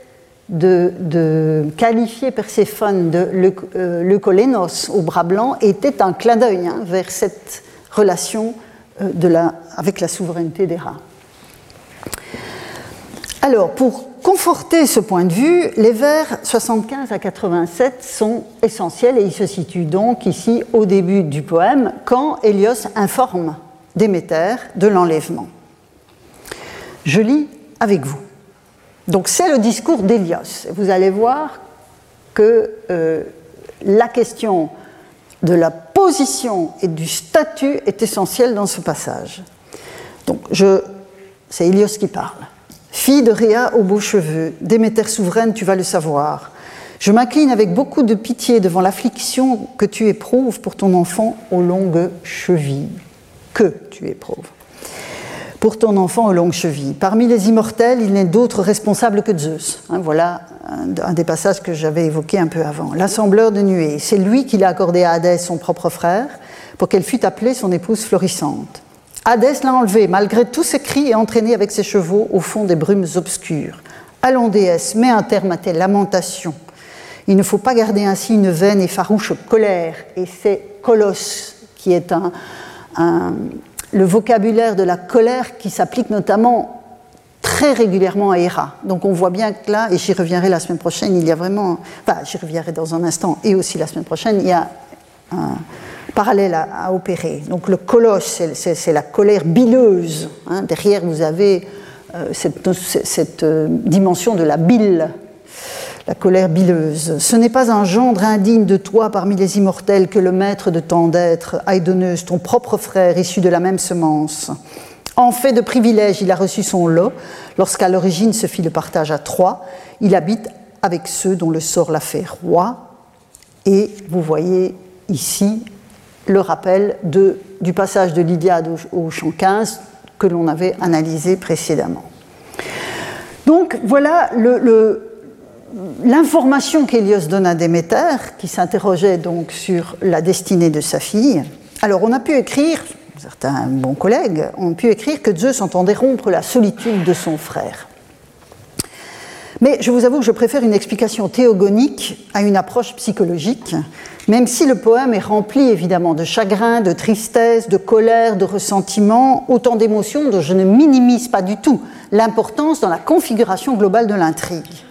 de, qualifier Perséphone de leucolénos euh, au bras blanc était un clin d'œil hein, vers cette relation euh, avec la souveraineté des rats. Alors, pour conforter ce point de vue, les vers 75 à 87 sont essentiels et ils se situent donc ici au début du poème quand Hélios informe Déméter de l'enlèvement. Je lis avec vous. Donc c'est le discours d'Elios. Vous allez voir que euh, la question de la position et du statut est essentielle dans ce passage. Donc c'est Elios qui parle. Fille de Réa aux beaux cheveux, Déméter souveraine, tu vas le savoir. Je m'incline avec beaucoup de pitié devant l'affliction que tu éprouves pour ton enfant aux longues chevilles. Que tu éprouves pour ton enfant aux longues chevilles. Parmi les immortels, il n'est d'autre responsable que Zeus. Hein, voilà un, des passages que j'avais évoqué un peu avant. L'assembleur de nuées, c'est lui qui l'a accordé à Hadès, son propre frère, pour qu'elle fût appelée son épouse florissante. Hadès l'a enlevé, malgré tous ses cris, et entraîné avec ses chevaux au fond des brumes obscures. Allons, déesse, mets un terme à tes lamentations. Il ne faut pas garder ainsi une vaine et farouche colère, et c'est Colosse qui est un, un le vocabulaire de la colère qui s'applique notamment très régulièrement à Héra. Donc on voit bien que là, et j'y reviendrai la semaine prochaine, il y a vraiment, enfin j'y reviendrai dans un instant, et aussi la semaine prochaine, il y a un parallèle à, opérer. Donc le colosse, c'est la colère bileuse. Hein. Derrière, vous avez euh, cette, euh, dimension de la bile la colère bileuse. Ce n'est pas un gendre indigne de toi parmi les immortels que le maître de tant d'êtres, Aidoneuse, ton propre frère, issu de la même semence. En fait de privilège, il a reçu son lot. Lorsqu'à l'origine se fit le partage à trois, il habite avec ceux dont le sort l'a fait roi. Et vous voyez ici le rappel du passage de l'Iliade au, au chant 15 que l'on avait analysé précédemment. Donc voilà le l'information qu'Hélios donne à Déméter, qui s'interrogeait donc sur la destinée de sa fille, alors on a pu écrire, certains bons collègues ont pu écrire que Zeus entendait rompre la solitude de son frère. Mais je vous avoue que je préfère une explication théogonique à une approche psychologique, même si le poème est rempli évidemment de chagrin, de tristesse, de colère, de ressentiment, autant d'émotions dont je ne minimise pas du tout l'importance dans la configuration globale de l'intrigue.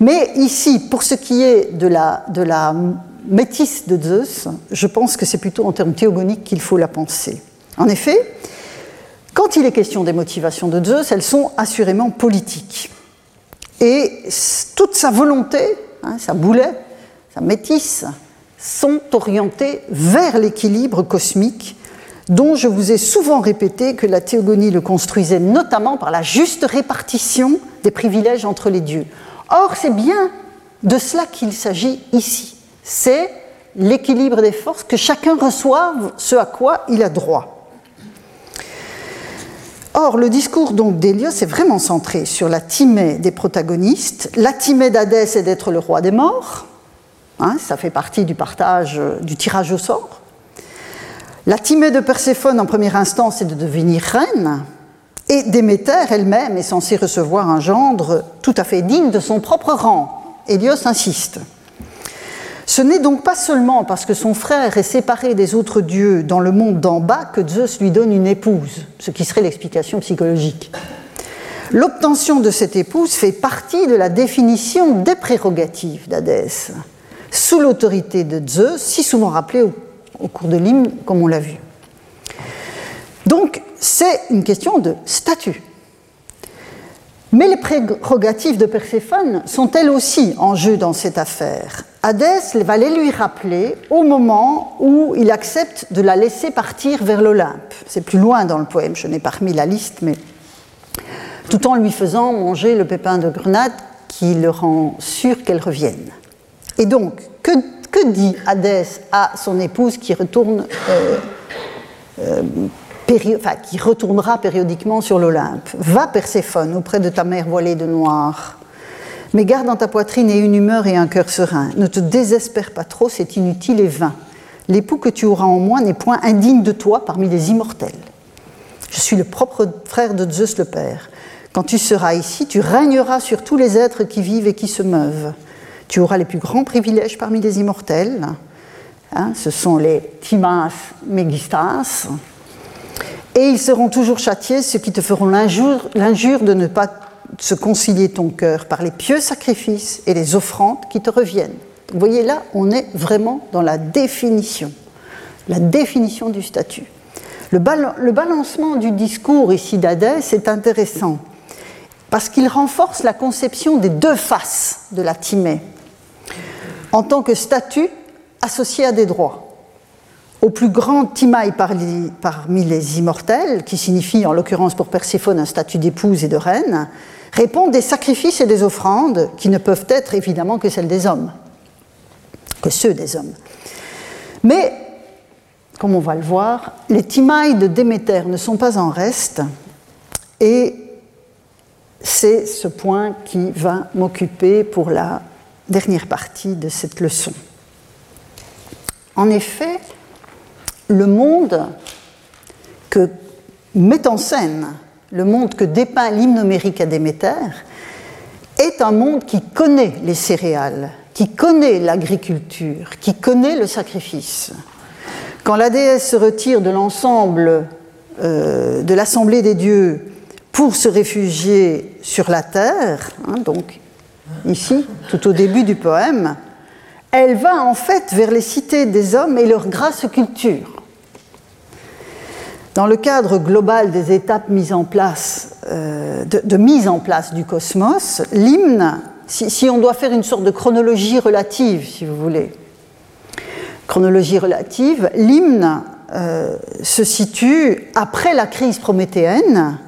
Mais ici, pour ce qui est de la, métisse de Zeus, je pense que c'est plutôt en termes théogoniques qu'il faut la penser. En effet, quand il est question des motivations de Zeus, elles sont assurément politiques. Et toute sa volonté, hein, sa boulet, sa métisse, sont orientées vers l'équilibre cosmique dont je vous ai souvent répété que la théogonie le construisait notamment par la juste répartition des privilèges entre les dieux. Or, c'est bien de cela qu'il s'agit ici. C'est l'équilibre des forces, que chacun reçoive ce à quoi il a droit. Or, le discours d'Hélios est vraiment centré sur la timée des protagonistes. La timée d'Hadès est d'être le roi des morts. Hein, ça fait partie du partage, du tirage au sort. La timée de Perséphone, en première instance, est de devenir reine. Et Déméter elle-même est censée recevoir un gendre tout à fait digne de son propre rang. Hélios insiste. Ce n'est donc pas seulement parce que son frère est séparé des autres dieux dans le monde d'en bas que Zeus lui donne une épouse, ce qui serait l'explication psychologique. L'obtention de cette épouse fait partie de la définition des prérogatives d'Hadès, sous l'autorité de Zeus, si souvent rappelée au, cours de l'hymne, comme on l'a vu. Donc, c'est une question de statut. Mais les prérogatives de Perséphone sont elles aussi en jeu dans cette affaire. Hadès va les lui rappeler au moment où il accepte de la laisser partir vers l'Olympe. C'est plus loin dans le poème, je n'ai pas remis la liste, mais tout en lui faisant manger le pépin de grenade qui le rend sûr qu'elle revienne. Et donc, que, dit Hadès à son épouse qui retourne euh, euh, qui retournera périodiquement sur l'Olympe. Va, Perséphone, auprès de ta mère voilée de noir. Mais garde dans ta poitrine et une humeur et un cœur serein. Ne te désespère pas trop, c'est inutile et vain. L'époux que tu auras en moi n'est point indigne de toi parmi les immortels. Je suis le propre frère de Zeus le Père. Quand tu seras ici, tu régneras sur tous les êtres qui vivent et qui se meuvent. Tu auras les plus grands privilèges parmi les immortels. Hein, ce sont les Timas Megistas, et ils seront toujours châtiés, ceux qui te feront l'injure de ne pas se concilier ton cœur par les pieux sacrifices et les offrandes qui te reviennent. Vous voyez là, on est vraiment dans la définition, la définition du statut. Le, balancement du discours ici d'Hadès est intéressant parce qu'il renforce la conception des deux faces de la Timée en tant que statut associé à des droits au plus grand Timaï parmi les immortels, qui signifie en l'occurrence pour Perséphone un statut d'épouse et de reine, répondent des sacrifices et des offrandes qui ne peuvent être évidemment que celles des hommes, que ceux des hommes. Mais, comme on va le voir, les Timaïs de Déméter ne sont pas en reste, et c'est ce point qui va m'occuper pour la dernière partie de cette leçon. En effet, le monde que met en scène, le monde que dépeint l'hymne homérique à Déméter, est un monde qui connaît les céréales, qui connaît l'agriculture, qui connaît le sacrifice. Quand la déesse se retire de l'ensemble euh, de l'assemblée des dieux pour se réfugier sur la terre, hein, donc ici, tout au début du poème, elle va en fait vers les cités des hommes et leur grasse culture. Dans le cadre global des étapes mises en place, euh, de, mise en place du cosmos, l'hymne, si, on doit faire une sorte de chronologie relative, si vous voulez, chronologie relative, l'hymne euh, se situe après la crise prométhéenne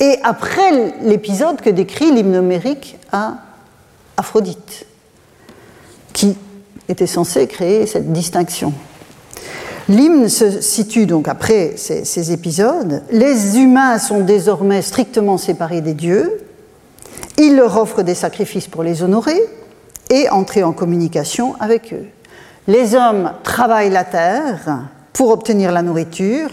et après l'épisode que décrit l'hymne numérique à Aphrodite, qui était censé créer cette distinction. L'hymne se situe donc après ces, épisodes. Les humains sont désormais strictement séparés des dieux. Il leur offre des sacrifices pour les honorer et entrer en communication avec eux. Les hommes travaillent la terre pour obtenir la nourriture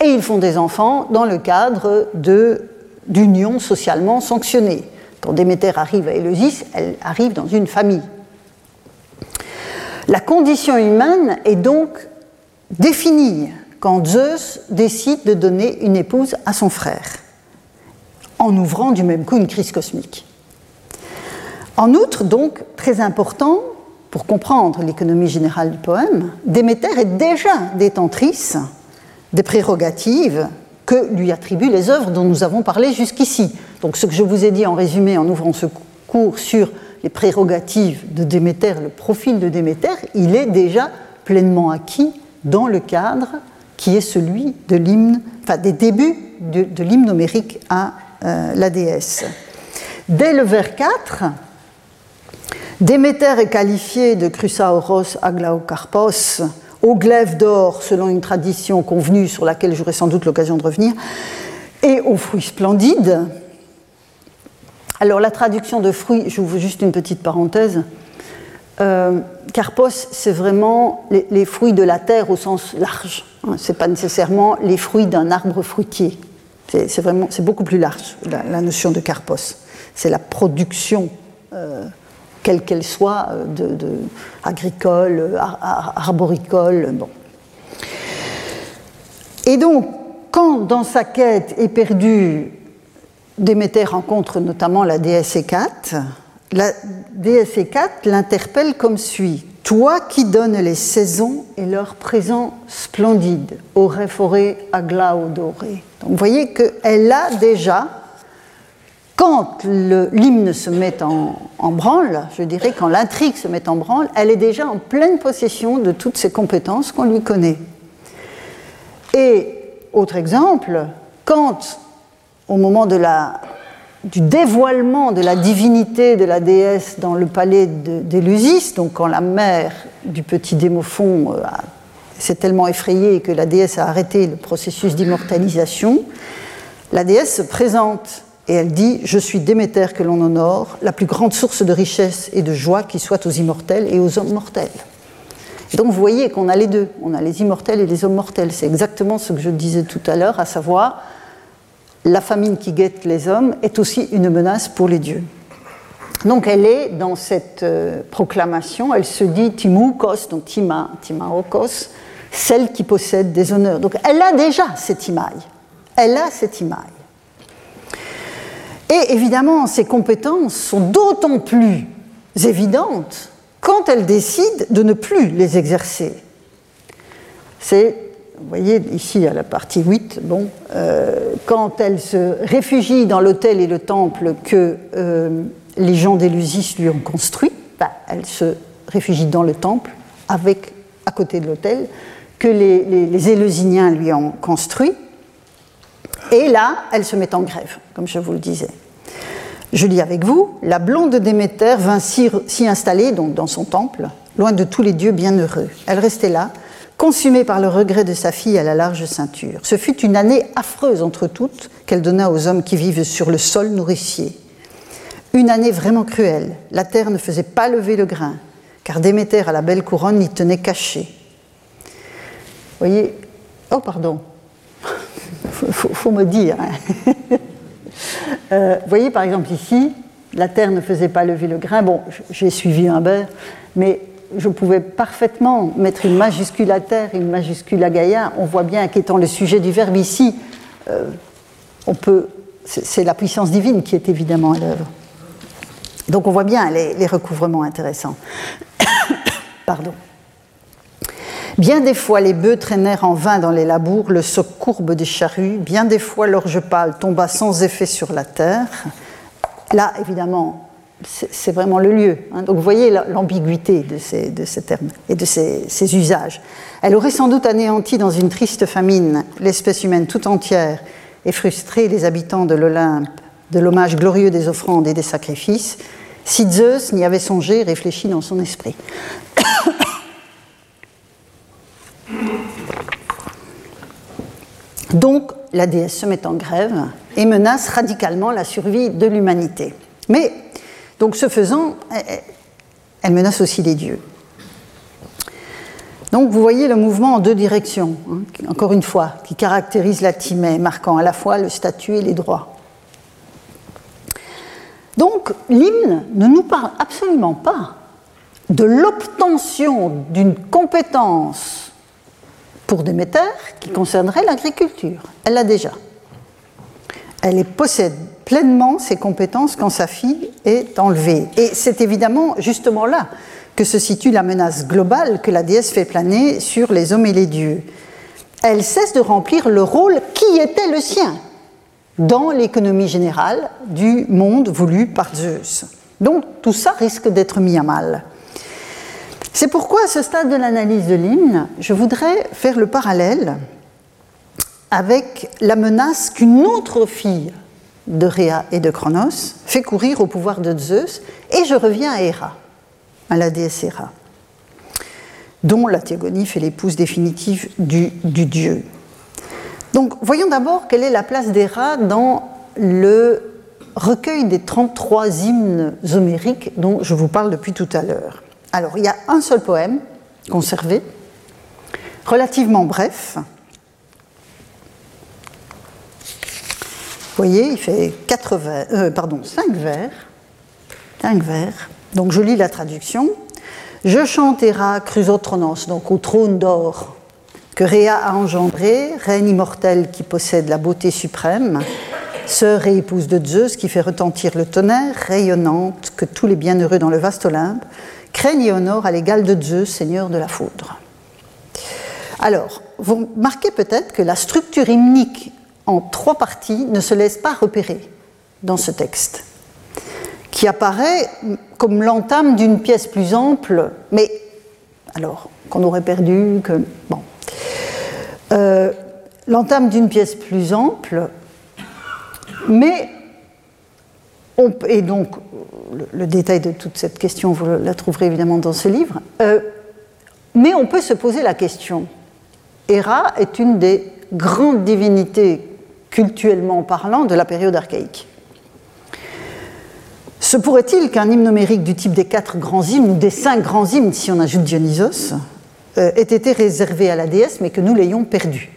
et ils font des enfants dans le cadre d'unions socialement sanctionnées. Quand Déméter arrive à Éleusis, elle arrive dans une famille. La condition humaine est donc définir quand Zeus décide de donner une épouse à son frère, en ouvrant du même coup une crise cosmique. En outre, donc, très important, pour comprendre l'économie générale du poème, Déméter est déjà détentrice des prérogatives que lui attribuent les œuvres dont nous avons parlé jusqu'ici. Donc ce que je vous ai dit en résumé en ouvrant ce cours sur les prérogatives de Déméter, le profil de Déméter, il est déjà pleinement acquis dans le cadre qui est celui de l'hymne, des débuts de, l'hymne numérique à euh, la déesse. Dès le vers 4, Déméter est qualifié de Chrysaoros aglaokarpos, au glaive d'or selon une tradition convenue sur laquelle j'aurai sans doute l'occasion de revenir, et aux fruits splendides. Alors la traduction de fruits, vous juste une petite parenthèse, euh, carpos, c'est vraiment les, fruits de la terre au sens large. Hein. Ce n'est pas nécessairement les fruits d'un arbre fruitier. C'est vraiment, c'est beaucoup plus large la, notion de carpos. C'est la production, euh, quelle qu'elle soit, euh, agricole, arboricole. Bon. Et donc, quand dans sa quête éperdue, Déméter rencontre notamment la déesse Hécate, la déesse Hécate l'interpelle comme suit Toi qui donnes les saisons et leurs présents splendides, au forêt à. Donc vous voyez qu'elle a déjà, quand l'hymne se met en, en, branle, je dirais quand l'intrigue se met en branle, elle est déjà en pleine possession de toutes ces compétences qu'on lui connaît. Et autre exemple, quand au moment de la, du dévoilement de la divinité de la déesse dans le palais d'Élusis, donc quand la mère du petit Démophon euh, s'est tellement effrayée que la déesse a arrêté le processus d'immortalisation, la déesse se présente et elle dit Je suis Déméter que l'on honore, la plus grande source de richesse et de joie qui soit aux immortels et aux hommes mortels. donc vous voyez qu'on a les deux, on a les immortels et les hommes mortels. C'est exactement ce que je disais tout à l'heure, à savoir la famine qui guette les hommes est aussi une menace pour les dieux. Donc elle est dans cette euh, proclamation, elle se dit Timoukos, donc Tima, Timaokos, celle qui possède des honneurs. Donc elle a déjà cette imaille. Elle a cette imaille. Et évidemment, ses compétences sont d'autant plus évidentes quand elle décide de ne plus les exercer. C'est vous voyez ici à la partie 8, bon, euh, quand elle se réfugie dans l'hôtel et le temple que euh, les gens d'Élusis lui ont construit, bah, elle se réfugie dans le temple avec, à côté de l'hôtel que les, les, Éleusyniens lui ont construit. Et là, elle se met en grève, comme je vous le disais. Je lis avec vous, la blonde Déméter vint s'y installer, donc dans son temple, loin de tous les dieux bienheureux. Elle restait là, consumée par le regret de sa fille à la large ceinture. Ce fut une année affreuse entre toutes qu'elle donna aux hommes qui vivent sur le sol nourricier. Une année vraiment cruelle. La terre ne faisait pas lever le grain, car Déméter à la belle couronne y tenait caché. Voyez Oh, pardon. Faut, faut me dire. Hein. Euh, voyez, par exemple, ici, la terre ne faisait pas lever le grain. Bon, j'ai suivi beurre, mais je pouvais parfaitement mettre une majuscule à terre une majuscule à Gaïa. On voit bien qu'étant le sujet du verbe ici, euh, on peut, c'est la puissance divine qui est évidemment à l'œuvre. Donc on voit bien les, recouvrements intéressants. Pardon. Bien des fois, les bœufs traînèrent en vain dans les labours le soc courbe des charrues. Bien des fois, l'orge pâle tomba sans effet sur la terre. Là, évidemment, c'est vraiment le lieu. Hein. Donc vous voyez l'ambiguïté de ces, termes et de ces, usages. Elle aurait sans doute anéanti dans une triste famine l'espèce humaine tout entière et frustré les habitants de l'Olympe de l'hommage glorieux des offrandes et des sacrifices, si Zeus n'y avait songé, réfléchi dans son esprit. Donc la déesse se met en grève et menace radicalement la survie de l'humanité. Mais donc ce faisant, elle menace aussi les dieux. Donc vous voyez le mouvement en deux directions, hein, encore une fois, qui caractérise la Timée, marquant à la fois le statut et les droits. Donc l'hymne ne nous parle absolument pas de l'obtention d'une compétence pour Déméter qui concernerait l'agriculture. Elle l'a déjà. Elle possède pleinement ses compétences quand sa fille est enlevée. Et c'est évidemment justement là que se situe la menace globale que la déesse fait planer sur les hommes et les dieux. Elle cesse de remplir le rôle qui était le sien dans l'économie générale du monde voulu par Zeus. Donc tout ça risque d'être mis à mal. C'est pourquoi à ce stade de l'analyse de l'hymne, je voudrais faire le parallèle avec la menace qu'une autre fille de Rhea et de Chronos fait courir au pouvoir de Zeus, et je reviens à Héra, à la déesse Héra, dont la Théogonie fait l'épouse définitive du, du, dieu. Donc voyons d'abord quelle est la place d'Héra dans le recueil des 33 hymnes homériques dont je vous parle depuis tout à l'heure. Alors il y a un seul poème conservé, relativement bref, voyez, il fait quatre vers, euh, pardon, cinq vers. Cinq vers. Donc je lis la traduction. Je chante Héra Chrysotronos, donc au trône d'or, que Réa a engendré, reine immortelle qui possède la beauté suprême, sœur et épouse de Zeus qui fait retentir le tonnerre, rayonnante que tous les bienheureux dans le vaste Olympe craignent et honorent à l'égal de Zeus, seigneur de la foudre. Alors, vous remarquez peut-être que la structure hymnique en trois parties ne se laisse pas repérer dans ce texte, qui apparaît comme l'entame d'une pièce plus ample, mais alors qu'on aurait perdu, que bon, euh, l'entame d'une pièce plus ample, mais on, et donc le, détail de toute cette question, vous la trouverez évidemment dans ce livre, euh, mais on peut se poser la question. Héra est une des grandes divinités cultuellement parlant de la période archaïque. Se pourrait-il qu'un hymne numérique du type des quatre grands hymnes ou des cinq grands hymnes, si on ajoute Dionysos, euh, ait été réservé à la déesse, mais que nous l'ayons perdu?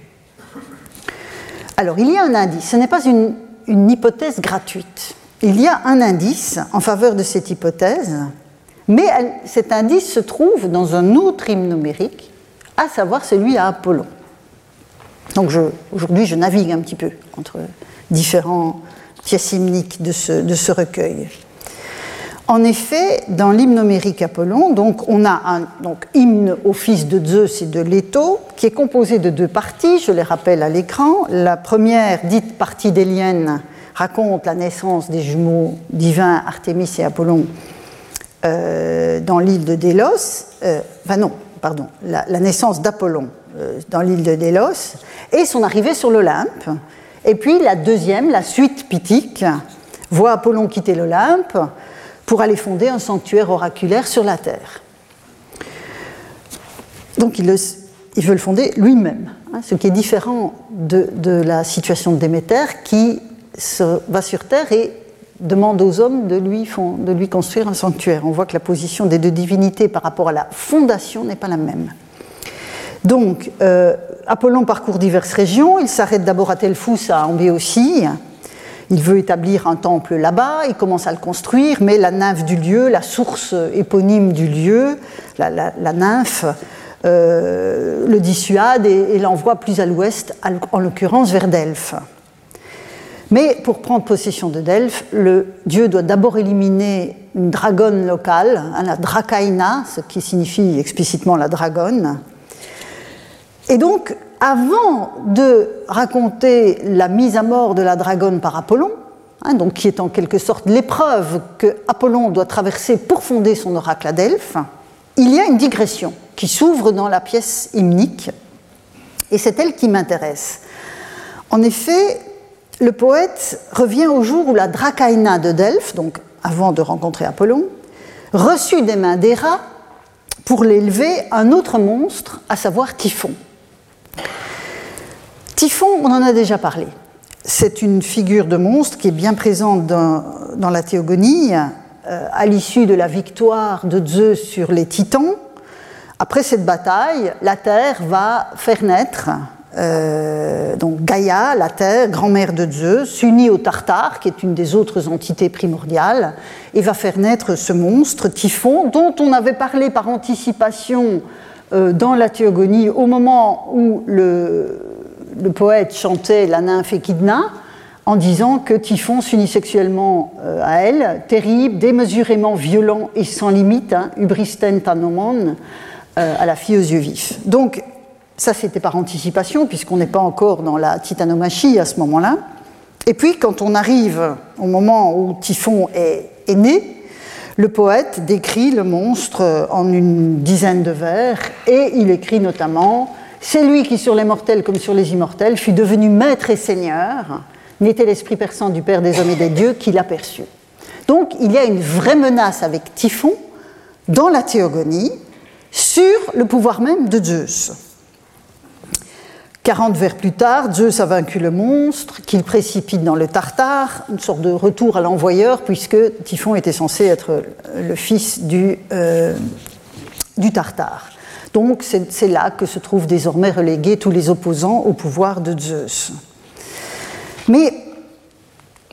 Alors, il y a un indice. Ce n'est pas une, une hypothèse gratuite. Il y a un indice en faveur de cette hypothèse, mais cet indice se trouve dans un autre hymne numérique, à savoir celui à Apollon. Donc aujourd'hui, je navigue un petit peu entre différents pièces hymniques de ce, recueil. En effet, dans l'hymne numérique Apollon, donc, on a un donc, hymne au fils de Zeus et de Leto, qui est composé de deux parties, je les rappelle à l'écran. La première, dite partie d'Hélienne, raconte la naissance des jumeaux divins Artémis et Apollon euh, dans l'île de Délos. Euh, enfin non, pardon, la, naissance d'Apollon dans l'île de Délos et son arrivée sur l'Olympe. Et puis la deuxième, la suite pythique, voit Apollon quitter l'Olympe pour aller fonder un sanctuaire oraculaire sur la terre. Donc il, veut le fonder lui-même, hein, ce qui est différent de, la situation de Déméter qui va sur terre et demande aux hommes de lui construire un sanctuaire. On voit que la position des deux divinités par rapport à la fondation n'est pas la même. Donc, euh, Apollon parcourt diverses régions. Il s'arrête d'abord à Telfous, à Ambéotie. Il veut établir un temple là-bas, il commence à le construire, mais la nymphe du lieu, la source éponyme du lieu, la, nymphe, euh, le dissuade et, l'envoie plus à l'ouest, en l'occurrence vers Delphes. Mais pour prendre possession de Delphes, le dieu doit d'abord éliminer une dragonne locale, hein, la Dracaina, ce qui signifie explicitement la dragonne. Et donc, avant de raconter la mise à mort de la dragonne par Apollon, hein, donc qui est en quelque sorte l'épreuve que Apollon doit traverser pour fonder son oracle à Delphes, il y a une digression qui s'ouvre dans la pièce hymnique, et c'est elle qui m'intéresse. En effet, le poète revient au jour où la Dracaïna de Delphes, donc avant de rencontrer Apollon, reçut des mains d'Héra pour l'élever un autre monstre, à savoir Typhon. Typhon, on en a déjà parlé. C'est une figure de monstre qui est bien présente dans, la théogonie, euh, à l'issue de la victoire de Zeus sur les Titans. Après cette bataille, la Terre va faire naître euh, donc Gaïa, la Terre, grand-mère de Zeus, s'unit au Tartare, qui est une des autres entités primordiales, et va faire naître ce monstre, Typhon, dont on avait parlé par anticipation dans la Théogonie au moment où le, poète chantait la nymphe Échidna en disant que Typhon s'unit sexuellement euh, à elle, terrible, démesurément violent et sans limite, hein, euh, à la fille aux yeux vifs. Donc, ça c'était par anticipation, puisqu'on n'est pas encore dans la titanomachie à ce moment-là. Et puis, quand on arrive au moment où Typhon est né, le poète décrit le monstre en une dizaine de vers, et il écrit notamment c'est lui qui, sur les mortels comme sur les immortels, fut devenu maître et seigneur, n'était l'esprit perçant du Père des hommes et des dieux qui l'aperçut. Donc il y a une vraie menace avec Typhon dans la théogonie sur le pouvoir même de Zeus. 40 vers plus tard, Zeus a vaincu le monstre, qu'il précipite dans le Tartare, une sorte de retour à l'envoyeur, puisque Typhon était censé être le fils du, euh, Tartare. Donc c'est là que se trouvent désormais relégués tous les opposants au pouvoir de Zeus. Mais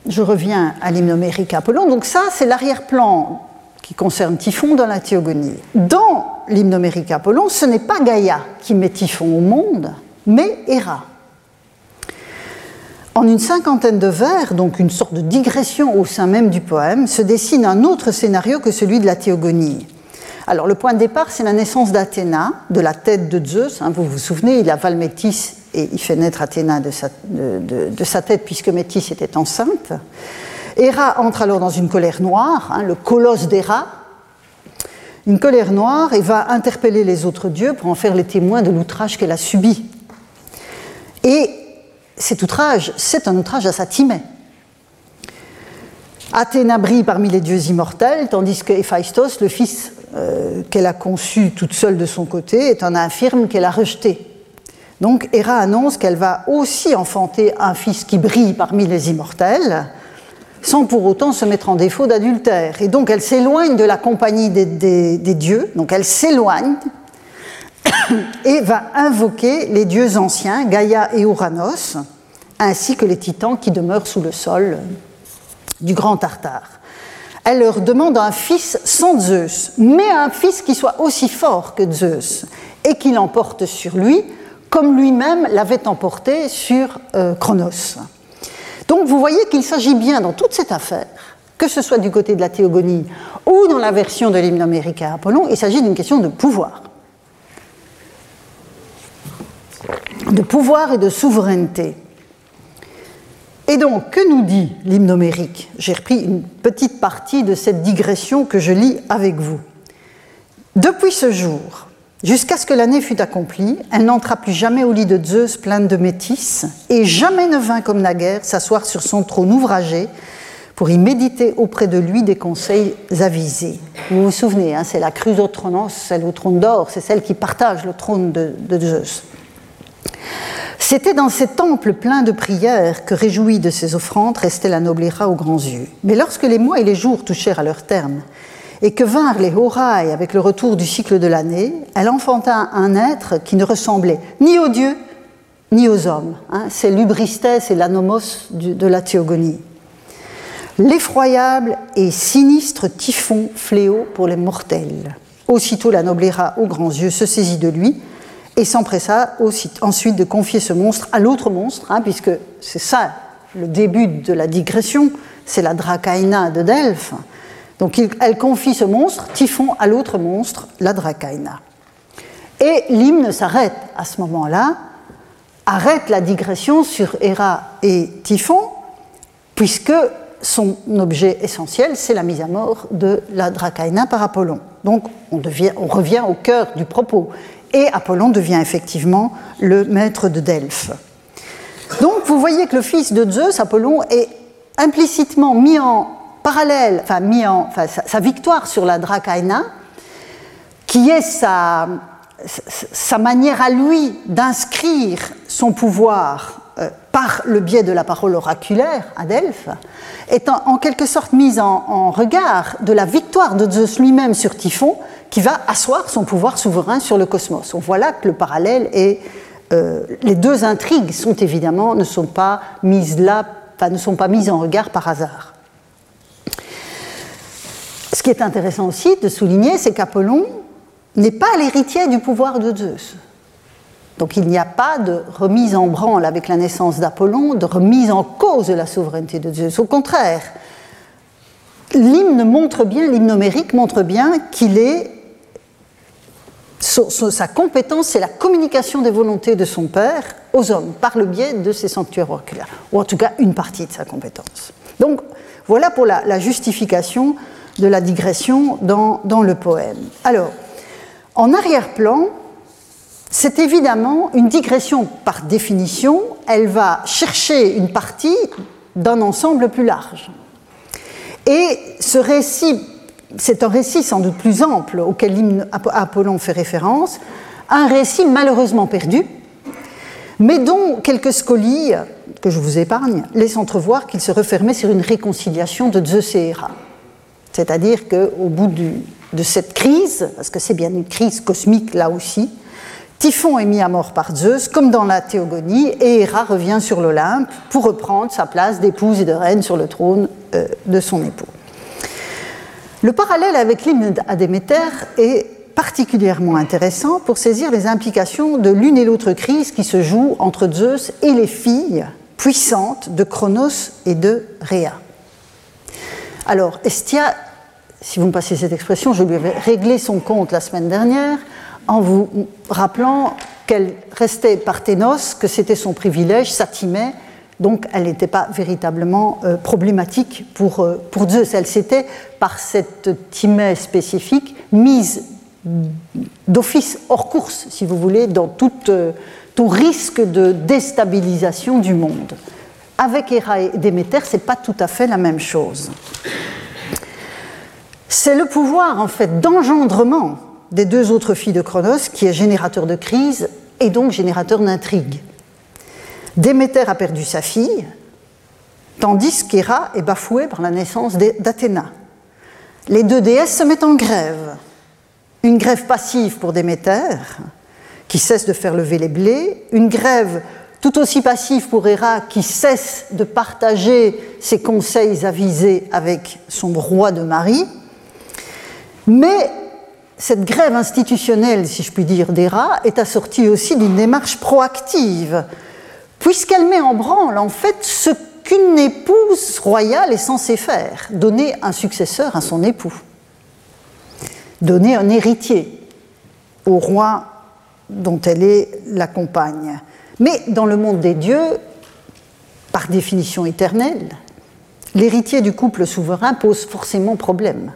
je reviens à l'hymne homérique Apollon. Donc ça, c'est l'arrière-plan qui concerne Typhon dans la théogonie. Dans l'hymne homérique Apollon, ce n'est pas Gaïa qui met Typhon au monde, mais Héra. En une cinquantaine de vers, donc une sorte de digression au sein même du poème, se dessine un autre scénario que celui de la théogonie. Alors le point de départ, c'est la naissance d'Athéna, de la tête de Zeus. Hein, vous vous souvenez, il avale Métis et il fait naître Athéna de sa, tête puisque Métis était enceinte. Héra entre alors dans une colère noire, hein, le colosse d'Héra, une colère noire, et va interpeller les autres dieux pour en faire les témoins de l'outrage qu'elle a subi. Et cet outrage, c'est un outrage à sa Timée. Athéna brille parmi les dieux immortels, tandis que Héphaïstos, le fils euh, qu'elle a conçu toute seule de son côté, est un infirme qu'elle a rejeté. Donc Héra annonce qu'elle va aussi enfanter un fils qui brille parmi les immortels, sans pour autant se mettre en défaut d'adultère. Et donc elle s'éloigne de la compagnie des, dieux, donc elle s'éloigne et va invoquer les dieux anciens, Gaïa et Ouranos, ainsi que les titans qui demeurent sous le sol du grand Tartare. Elle leur demande un fils sans Zeus, mais un fils qui soit aussi fort que Zeus et qui l'emporte sur lui, comme lui-même l'avait emporté sur euh, Chronos. Donc vous voyez qu'il s'agit bien dans toute cette affaire, que ce soit du côté de la théogonie ou dans la version de l'hymne américain Apollon, il s'agit d'une question de pouvoir. De pouvoir et de souveraineté. Et donc, que nous dit l'hymne homérique J'ai repris une petite partie de cette digression que je lis avec vous. Depuis ce jour, Jusqu'à ce que l'année fût accomplie, elle n'entra plus jamais au lit de Zeus pleine de métis, et jamais ne vint comme naguère s'asseoir sur son trône ouvragé pour y méditer auprès de lui des conseils avisés. Vous vous souvenez, hein, c'est la Chrysotronos, celle au trône d'or, c'est celle qui partage le trône de Zeus. C'était dans ces temples pleins de prières que, réjouie de ses offrandes, restait la noblera aux grands yeux. Mais lorsque les mois et les jours touchèrent à leur terme, et que vinrent les Horaï avec le retour du cycle de l'année, elle enfanta un être qui ne ressemblait ni aux dieux ni aux hommes. Hein. c'est l'ubristès et l'anomos de la théogonie. L'effroyable et sinistre typhon fléau pour les mortels. Aussitôt la noblera aux grands yeux se saisit de lui et s'empressa ensuite de confier ce monstre à l'autre monstre, hein, puisque c'est ça le début de la digression, c'est la Dracaïna de Delphes donc elle confie ce monstre, Typhon, à l'autre monstre, la Dracaïna. Et l'hymne s'arrête à ce moment-là, arrête la digression sur Héra et Typhon, puisque son objet essentiel, c'est la mise à mort de la Dracaïna par Apollon. Donc on, on revient au cœur du propos. Et Apollon devient effectivement le maître de Delphes. Donc vous voyez que le fils de Zeus, Apollon, est implicitement mis en parallèle, enfin, mis en, sa, victoire sur la Dracaïna, qui est sa, sa manière à lui d'inscrire son pouvoir euh, par le biais de la parole oraculaire à Delphes, est en, quelque sorte mise en, regard de la victoire de Zeus lui-même sur Typhon, qui va asseoir son pouvoir souverain sur le cosmos. On voit là que le parallèle est. Euh, les deux intrigues sont évidemment ne sont pas mises là, ne sont pas mises en regard par hasard. Ce qui est intéressant aussi de souligner, c'est qu'Apollon n'est pas l'héritier du pouvoir de Zeus. Donc il n'y a pas de remise en branle avec la naissance d'Apollon, de remise en cause de la souveraineté de Zeus. Au contraire, l'hymne montre bien, l'hymne numérique montre bien qu'il est sa compétence, c'est la communication des volontés de son père aux hommes par le biais de ses sanctuaires oraculaires, ou en tout cas une partie de sa compétence. Donc voilà pour la justification de la digression dans, dans le poème. Alors, en arrière-plan, c'est évidemment une digression par définition, elle va chercher une partie d'un ensemble plus large. Et ce récit, c'est un récit sans doute plus ample auquel l'hymne Apollon fait référence, un récit malheureusement perdu, mais dont quelques scolies, que je vous épargne, laissent entrevoir qu'il se refermait sur une réconciliation de Zeus et Héra. C'est-à-dire qu'au bout de cette crise, parce que c'est bien une crise cosmique là aussi, Typhon est mis à mort par Zeus, comme dans la Théogonie, et Héra revient sur l'Olympe pour reprendre sa place d'épouse et de reine sur le trône euh, de son époux. Le parallèle avec l'hymne à est particulièrement intéressant pour saisir les implications de l'une et l'autre crise qui se joue entre Zeus et les filles puissantes de Cronos et de Rhea. Alors, Estia, si vous me passez cette expression, je lui avais réglé son compte la semaine dernière en vous rappelant qu'elle restait parthénos, que c'était son privilège, s'attimait, donc elle n'était pas véritablement euh, problématique pour, euh, pour Zeus. Elle s'était, par cette timée spécifique, mise d'office hors course, si vous voulez, dans tout, euh, risque de déstabilisation du monde. Avec Héra et Déméter, ce n'est pas tout à fait la même chose. C'est le pouvoir, en fait, d'engendrement des deux autres filles de Cronos qui est générateur de crise et donc générateur d'intrigue. Déméter a perdu sa fille, tandis qu'Héra est bafouée par la naissance d'Athéna. Les deux déesses se mettent en grève. Une grève passive pour Déméter, qui cesse de faire lever les blés, une grève tout aussi passive pour Héra, qui cesse de partager ses conseils avisés avec son roi de mari, mais cette grève institutionnelle, si je puis dire, d'ERA est assortie aussi d'une démarche proactive, puisqu'elle met en branle en fait ce qu'une épouse royale est censée faire, donner un successeur à son époux, donner un héritier au roi dont elle est la compagne. Mais dans le monde des dieux, par définition éternelle, l'héritier du couple souverain pose forcément problème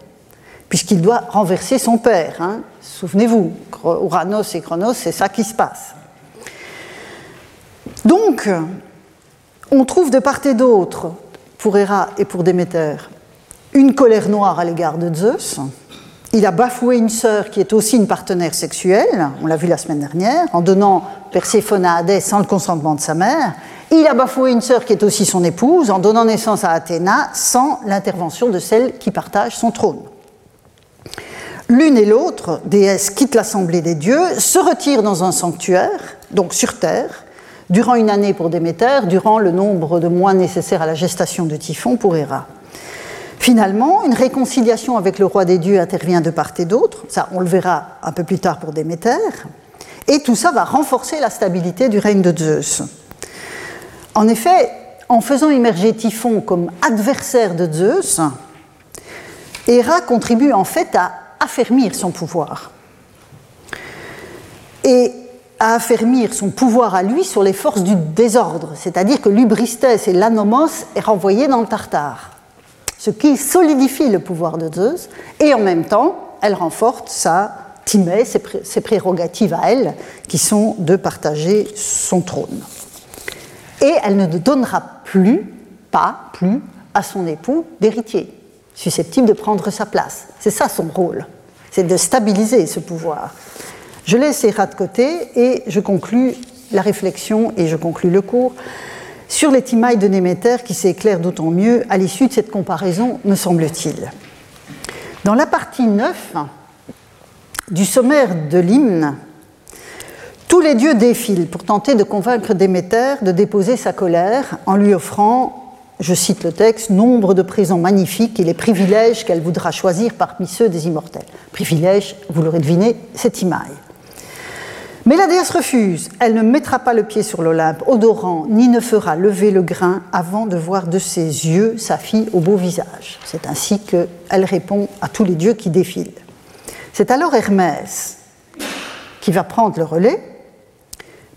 puisqu'il doit renverser son père. Hein. Souvenez-vous, Uranos et Chronos, c'est ça qui se passe. Donc, on trouve de part et d'autre, pour Héra et pour Déméter, une colère noire à l'égard de Zeus. Il a bafoué une sœur qui est aussi une partenaire sexuelle, on l'a vu la semaine dernière, en donnant Perséphone à Hadès sans le consentement de sa mère. Il a bafoué une sœur qui est aussi son épouse, en donnant naissance à Athéna sans l'intervention de celle qui partage son trône. L'une et l'autre, déesse, quittent l'assemblée des dieux, se retirent dans un sanctuaire, donc sur terre, durant une année pour Déméter, durant le nombre de mois nécessaires à la gestation de Typhon pour Héra. Finalement, une réconciliation avec le roi des dieux intervient de part et d'autre, ça on le verra un peu plus tard pour Déméter, et tout ça va renforcer la stabilité du règne de Zeus. En effet, en faisant émerger Typhon comme adversaire de Zeus, Héra contribue en fait à affermir son pouvoir. Et à affermir son pouvoir à lui sur les forces du désordre, c'est-à-dire que l'ubristès et l'anomos est renvoyé dans le Tartare, ce qui solidifie le pouvoir de Zeus, et en même temps, elle renforce sa timée, ses prérogatives à elle, qui sont de partager son trône. Et elle ne donnera plus, pas plus, à son époux d'héritier susceptible de prendre sa place. C'est ça son rôle, c'est de stabiliser ce pouvoir. Je laisse Héra de côté et je conclus la réflexion et je conclus le cours sur les timailles de Néméter qui s'éclairent d'autant mieux à l'issue de cette comparaison, me semble-t-il. Dans la partie 9 du sommaire de l'hymne, tous les dieux défilent pour tenter de convaincre Déméter de déposer sa colère en lui offrant je cite le texte, nombre de présents magnifiques et les privilèges qu'elle voudra choisir parmi ceux des immortels. Privilège, vous l'aurez deviné, c'est Imaï. Mais la déesse refuse. Elle ne mettra pas le pied sur l'Olympe odorant, ni ne fera lever le grain avant de voir de ses yeux sa fille au beau visage. C'est ainsi qu'elle répond à tous les dieux qui défilent. C'est alors Hermès qui va prendre le relais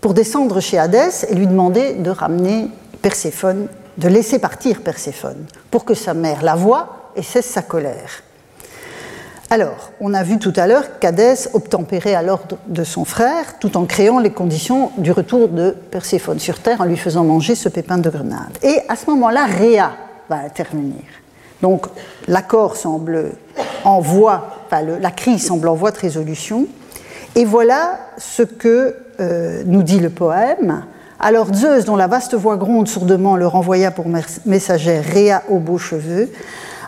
pour descendre chez Hadès et lui demander de ramener Perséphone de laisser partir Perséphone pour que sa mère la voie et cesse sa colère. Alors, on a vu tout à l'heure qu'Hadès obtempérait à l'ordre de son frère tout en créant les conditions du retour de Perséphone sur Terre en lui faisant manger ce pépin de grenade. Et à ce moment-là, Réa va intervenir. Donc, l'accord semble en voie, enfin, la crise semble en voie de résolution. Et voilà ce que euh, nous dit le poème. Alors Zeus, dont la vaste voix gronde sourdement, le renvoya pour messagère Réa aux beaux cheveux,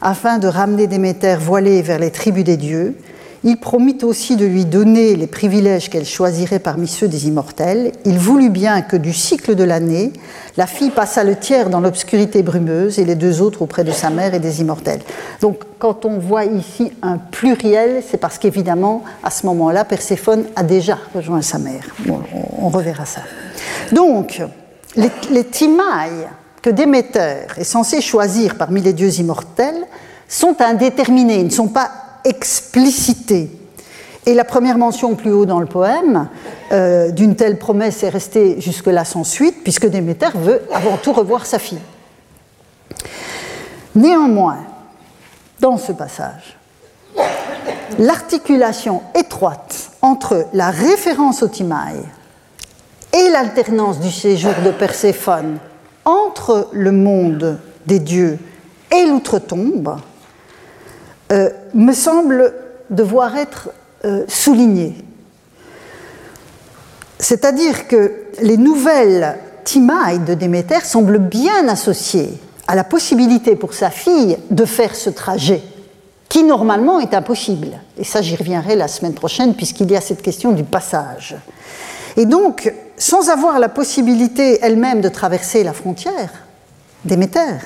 afin de ramener Déméter voilée vers les tribus des dieux. il promit aussi de lui donner les privilèges qu'elle choisirait parmi ceux des immortels. Il voulut bien que du cycle de l'année, la fille passât le tiers dans l'obscurité brumeuse et les deux autres auprès de sa mère et des immortels. Donc quand on voit ici un pluriel, c'est parce qu'évidemment, à ce moment-là, Perséphone a déjà rejoint sa mère. on reverra ça. Donc, les, les que Déméter est censé choisir parmi les dieux immortels sont indéterminés, ne sont pas explicités. Et la première mention plus haut dans le poème euh, d'une telle promesse est restée jusque-là sans suite, puisque Déméter veut avant tout revoir sa fille. Néanmoins, dans ce passage, l'articulation étroite entre la référence au Timaï et l'alternance du séjour de Perséphone entre le monde des dieux et l'outre-tombe euh, me semble devoir être euh, souligné. C'est-à-dire que les nouvelles Timaï de Déméter semblent bien associées à la possibilité pour sa fille de faire ce trajet, qui normalement est impossible. Et ça, j'y reviendrai la semaine prochaine, puisqu'il y a cette question du passage. Et donc, sans avoir la possibilité elle-même de traverser la frontière Déméter,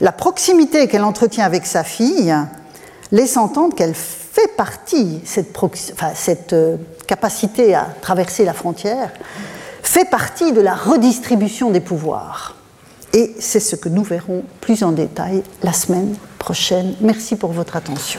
la proximité qu'elle entretient avec sa fille laisse entendre qu'elle fait partie, cette, euh, capacité à traverser la frontière, fait partie de la redistribution des pouvoirs. Et c'est ce que nous verrons plus en détail la semaine prochaine. Merci pour votre attention.